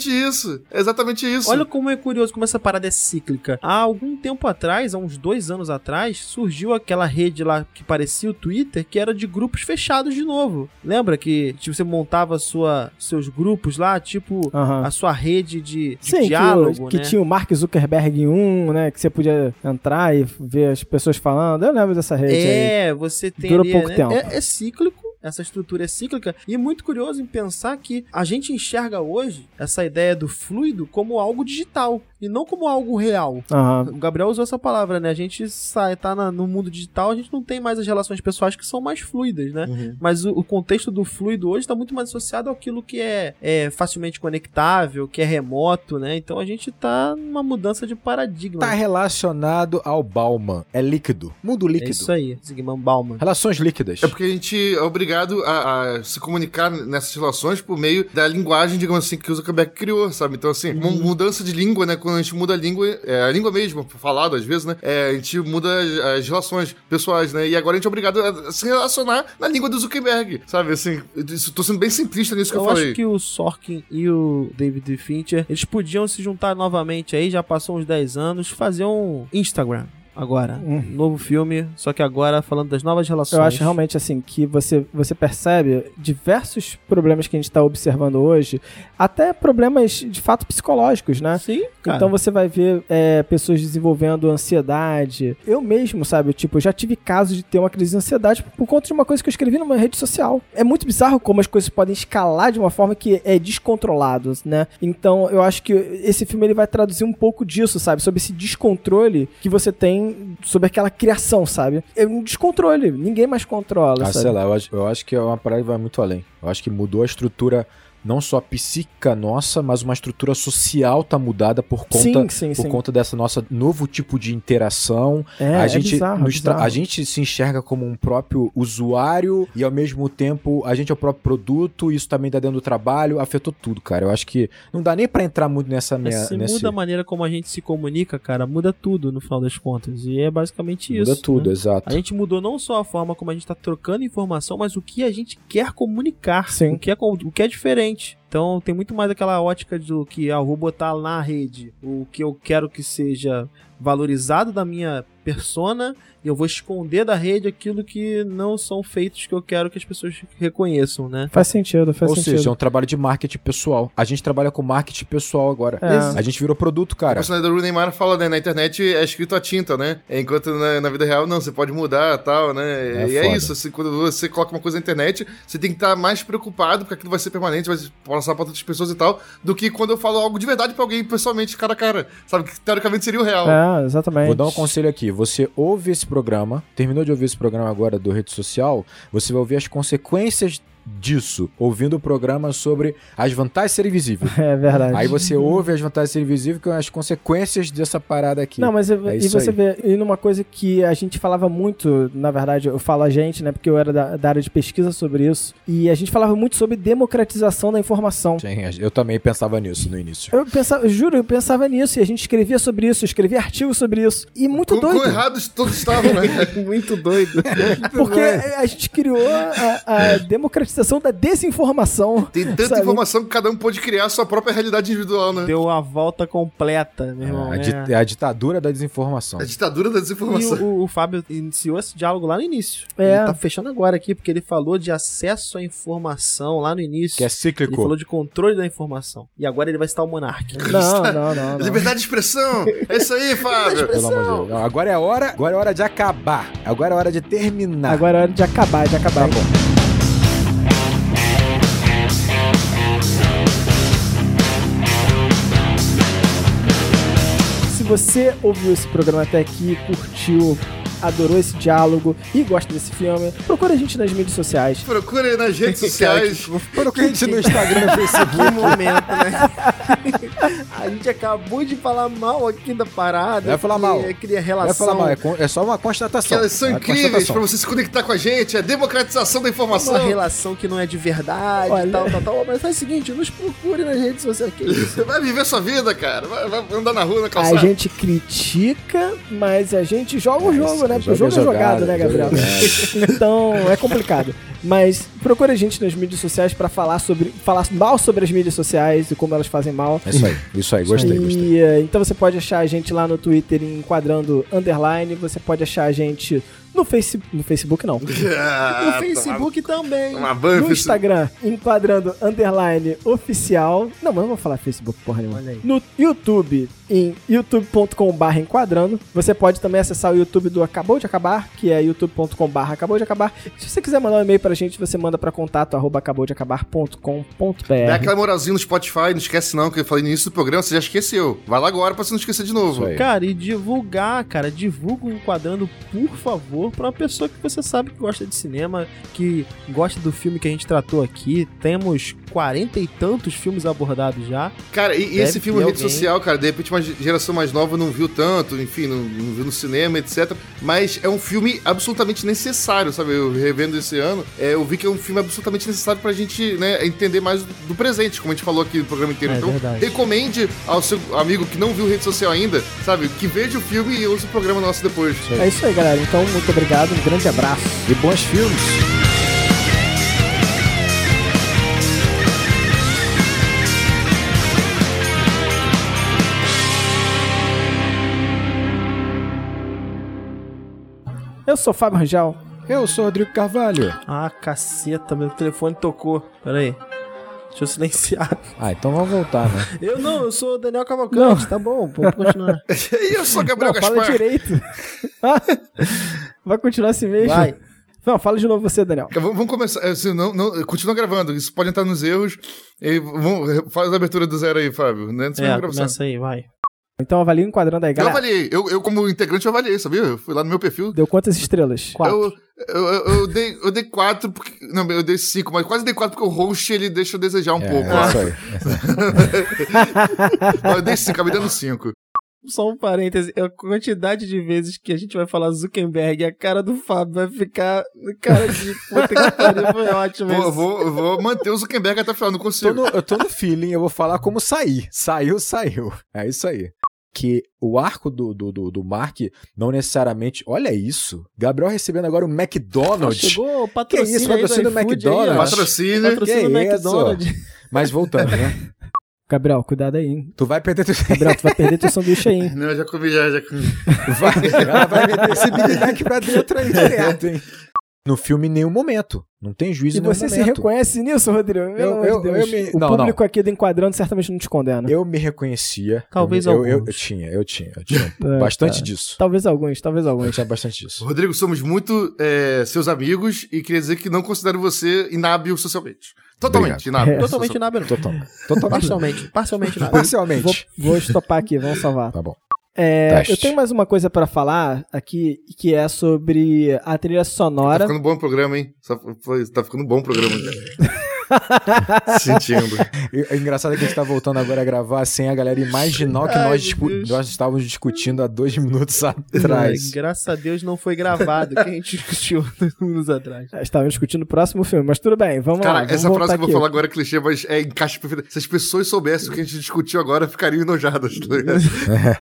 exatamente isso. É exatamente isso. Olha como é curioso como essa parada é cíclica. Há algum tempo atrás, há uns dois anos atrás, surgiu aquela rede lá que parecia o Twitter, que era de grupos fechados de novo. Lembra que tipo, você montava sua, seus grupos lá, tipo a sua rede de, de Sim, que, diálogo, o- que né? tinha o Mark Zuckerberg em um, né? Que você podia entrar e ver as pessoas falando. Eu lembro dessa rede aí. É, você tem Durou ali, pouco né? tempo. É, é cíclico, essa estrutura é cíclica, e é muito curioso em pensar que a gente enxerga hoje essa ideia do fluido como algo digital e não como algo real. Aham. O Gabriel usou essa palavra, né? A gente sai, tá na- no mundo digital, a gente não tem mais as relações pessoais que são mais fluidas, né? Uhum. Mas o, o contexto do fluido hoje está muito mais associado àquilo que é, é facilmente conectável, que é remoto, né? Então a gente tá numa mudança de paradigma. Tá relacionado ao Bauman. É líquido. Mundo é líquido. isso aí, Zygmunt Bauman. Relações líquidas. É porque a gente é obrigado a, a se comunicar nessas relações por meio da linguagem, digamos assim, que o Zuckerberg criou, sabe? Então, assim, uma mudança de língua, né? Quando a gente muda a língua, é, a língua mesmo, falado às vezes, né? É, a gente muda as, as relações pessoais, né? E agora a gente é obrigado a se relacionar na língua do Zuckerberg, sabe? Assim, eu isso- tô sendo bem simplista nisso que eu, Eu falei. acho que o Sorkin e o David Fincher, eles podiam se juntar novamente aí, já passou uns 10 anos, fazer um Instagram agora. Hum. Um novo filme, só que agora falando das novas relações. Eu acho realmente assim que você, você percebe diversos problemas que a gente está observando hoje, até problemas de fato psicológicos, né? Sim, cara. Então você vai ver é, pessoas desenvolvendo ansiedade. Eu mesmo, sabe, tipo, eu já tive casos de ter uma crise de ansiedade por conta de uma coisa que eu escrevi numa rede social. É muito bizarro como as coisas podem escalar de uma forma que é descontrolado, né? Então eu acho que esse filme ele vai traduzir um pouco disso, sabe? Sobre esse descontrole que você tem sobre aquela criação, sabe? É um descontrole, ninguém mais controla, Ah, sabe? sei lá, eu acho, eu acho que é uma parada que vai muito além. Eu acho que mudou a estrutura, não só psíquica nossa, mas uma estrutura social tá mudada por conta, sim, sim, por sim. conta dessa nossa novo tipo de interação. É, a, é gente, bizarro, nos bizarro. a gente se enxerga como um próprio usuário e ao mesmo tempo a gente é o próprio produto, isso também tá dentro do trabalho, afetou tudo, cara. Eu acho que não dá nem pra entrar muito nessa minha. se nesse... muda a maneira como a gente se comunica, cara, muda tudo no final das contas. E é basicamente Muda isso. tudo, né? exato. A gente mudou não só a forma como a gente tá trocando informação, mas o que a gente quer comunicar. Sim. O que é, o que é diferente. Então tem muito mais aquela ótica do que, ah, eu vou botar na rede o que eu quero que seja valorizado da minha persona e eu vou esconder da rede aquilo que não são feitos que eu quero que as pessoas reconheçam, né? Faz sentido, faz Ou sentido. seja, é um trabalho de marketing pessoal. A gente trabalha com marketing pessoal agora. É. A gente virou produto, O cara. personagem do Neymar fala, né? Na internet é escrito a tinta, né? Enquanto na, na vida real, não, você pode mudar tal, né? É e é foda. isso, assim, quando você coloca uma coisa na internet, você tem que estar mais preocupado, porque aquilo vai ser permanente, vai passar pra outras pessoas e tal, do que quando eu falo algo de verdade pra alguém, pessoalmente, cara a cara. Sabe? Que teoricamente seria o real. É, exatamente. Vou dar um conselho aqui. Você ouve esse programa, terminou de ouvir esse programa agora do rede social, você vai ouvir as consequências disso, ouvindo o programa sobre as vantagens de ser invisível. [LAUGHS] É verdade. Aí você ouve as vantagens de ser invisível, que são as consequências dessa parada aqui. Não, mas É e você aí. vê, e numa coisa que a gente falava muito, na verdade, eu falo a gente, né, porque eu era da, da área de pesquisa sobre isso, e a gente falava muito sobre democratização da informação. Sim, eu também pensava nisso no início. Eu pensava, juro, eu pensava nisso, e a gente escrevia sobre isso, eu escrevia artigos sobre isso, e muito quão doido. errados todos estavam, né? [LAUGHS] Muito doido. [LAUGHS] Porque a gente criou a, a democratização da desinformação. Tem tanta sabe? informação que cada um pode criar a sua própria realidade individual, né? Deu a volta completa, meu irmão. a, é. di- é a ditadura da desinformação. A ditadura da E desinformação. o, o Fábio iniciou esse diálogo lá no início. É. Ele tá fechando agora aqui, porque ele falou de acesso à informação lá no início. Que é Ele cíclico. falou de controle da informação. E agora ele vai citar o Monark. Não, não, não. não. Liberdade de expressão! É isso aí, Fábio! Pelo amor de Deus. Agora é a hora, agora é a hora de acabar. Agora é a hora de terminar. Agora é hora de acabar, de acabar. Tá bom. Você ouviu esse programa até aqui, curtiu, adorou esse diálogo e gosta desse filme, procura a gente nas mídias sociais. Procure nas redes sociais. Procura a gente no Instagram, no Facebook. Que momento, né? [LAUGHS] a gente acabou de falar mal aqui da parada. Vai falar que mal. Cria Vai relação. falar mal, é, con- é só uma Que constatação. elas são É incríveis pra você se conectar com a gente, é democratização da informação. Uma relação que não é de verdade Olha. e tal, tal, tal. Mas faz o seguinte, nos procure nas redes sociais. Que isso? Você [LAUGHS] vai viver sua vida, cara. Vai, vai andar na rua, na A calçada. gente critica, mas a gente joga o jogo, né? Porque o jogo jogo é jogado, jogado, né, Gabriel? jogo é então, é complicado. Mas procura a gente nas mídias sociais pra falar sobre falar mal sobre as mídias sociais e como elas fazem mal. É isso aí, isso aí, gostei, e, gostei. eh, então você pode achar a gente lá no Twitter em enquadrando underline, você pode achar a gente no, face, no Facebook não. Ah, [LAUGHS] No Facebook também. No Instagram, enquadrando underline oficial. Não, mas não vou falar Facebook, porra nenhuma. Olha aí. No YouTube, em youtube.com.br enquadrando. Você pode também acessar o YouTube do Acabou de Acabar, que é youtube.com.br acabou de acabar. Se você quiser mandar um e-mail pra gente, você manda pra contato arroba acabou de Dá acabar.com.br. aquela moralzinha no Spotify, não esquece não, que eu falei no início do programa, você já esqueceu. Vai lá agora pra você não esquecer de novo. Cara, e divulgar, cara, divulga o Enquadrando, por favor, pra uma pessoa que você sabe que gosta de cinema, que gosta do filme que a gente tratou aqui. Temos quarenta e tantos filmes abordados já. Cara, e, e esse filme rede alguém. social, cara, de repente uma geração mais nova não viu tanto, enfim, não, não viu no cinema, etc. Mas é um filme absolutamente necessário, sabe? Eu revendo esse ano, é, eu vi que é um filme absolutamente necessário pra gente né, entender mais do, do presente, como a gente falou aqui no programa inteiro. É então, verdade. recomende ao seu amigo que não viu rede social ainda, sabe? Que veja o filme e ouça o programa nosso depois. É isso aí, galera. Então, muito obrigado, um grande abraço. E bons filmes. Eu sou o Fábio Rangel. Eu sou o Rodrigo Carvalho. Ah, caceta, meu telefone tocou. Pera aí. Deixa eu silenciar. Ah, então vamos voltar, né? [LAUGHS] Eu não, eu sou o Daniel Cavalcante, tá bom, vamos continuar. [LAUGHS] e eu sou o Gabriel Não, fala Gaspar. direito. [LAUGHS] Vai continuar assim mesmo? Vai. Não, fala de novo você, Daniel. Vamos começar. Assim, não, não, continua gravando. Isso pode entrar nos erros. E vamos, faz a abertura do zero aí, Fábio. Né? Da É, começa aí, vai. Então avalia o enquadrando aí, Eu galera. avaliei. Eu, eu, como integrante, eu avaliei, sabia? Eu fui lá no meu perfil. Deu quantas estrelas? Eu, eu, eu, eu dei, eu dei quatro, porque. Não, eu dei cinco, mas quase dei quatro porque o host ele deixa eu desejar um É, pouco. é isso aí. Eu dei cinco, acabei dando cinco. Só um parêntese, a quantidade de vezes que a gente vai falar Zuckerberg, a cara do Fábio vai ficar cara de puta que pariu, foi ótimo Vou, vou, vou manter o Zuckerberg até o final, não Tô consigo. no- eu tô no feeling, eu vou falar como sair. Saiu, saiu. É isso aí. Que o arco do, do, do, do Mark não necessariamente. Olha isso. Gabriel recebendo agora o McDonald's. Chegou o patrocínio, Que isso, aí do patrocínio do iFood aí. McDonald's. Patrocínio. Patrocínio do? McDonald's. Mas voltando, né? [LAUGHS] Gabriel, cuidado aí, hein? Tu vai perder teu. [LAUGHS] Gabriel, tu vai perder teu sanduíche aí, hein? Não, eu já comi, já, já comi. Vai, ela vai meter esse Mac pra dentro aí [LAUGHS] direto, hein? No filme, em nenhum momento. Não tem juízo E em nenhum você se reconhece nisso, Rodrigo? Eu- eu- Deus. eu me- O não, público aqui do Enquadrando certamente não te condena. Eu me reconhecia. Talvez eu, eu, eu, alguns. eu tinha, eu tinha. Eu tinha [LAUGHS] É, bastante tá. disso. Talvez alguns, talvez Eu alguns. tinha bastante disso. Rodrigo, somos muito é, seus amigos e queria dizer que não considero você inábil socialmente. Totalmente inábil. É. Totalmente inábil. Total. Totalmente. Parcialmente. Parcialmente inábil. Vou, Parcialmente. vou estopar aqui, vamos salvar. Tá bom. É, eu tenho mais uma coisa pra falar aqui, que é sobre a trilha Tá sonora. ficando bom o programa, hein? Foi- Tá ficando bom o programa. cara. [LAUGHS] Sentindo. E- É engraçado que a gente tá voltando agora a gravar sem a galera imaginar o que Ai, nós, discu- nós estávamos discutindo há dois minutos Ai, atrás. graças a Deus não foi gravado, que a gente discutiu dois minutos atrás. Estávamos discutindo o próximo filme, mas tudo bem, vamos lá. Cara, essa voltar frase que eu vou falar agora é clichê, mas é encaixe perfeito. Se as pessoas soubessem o que a gente discutiu agora, ficariam enojadas, tá? [LAUGHS]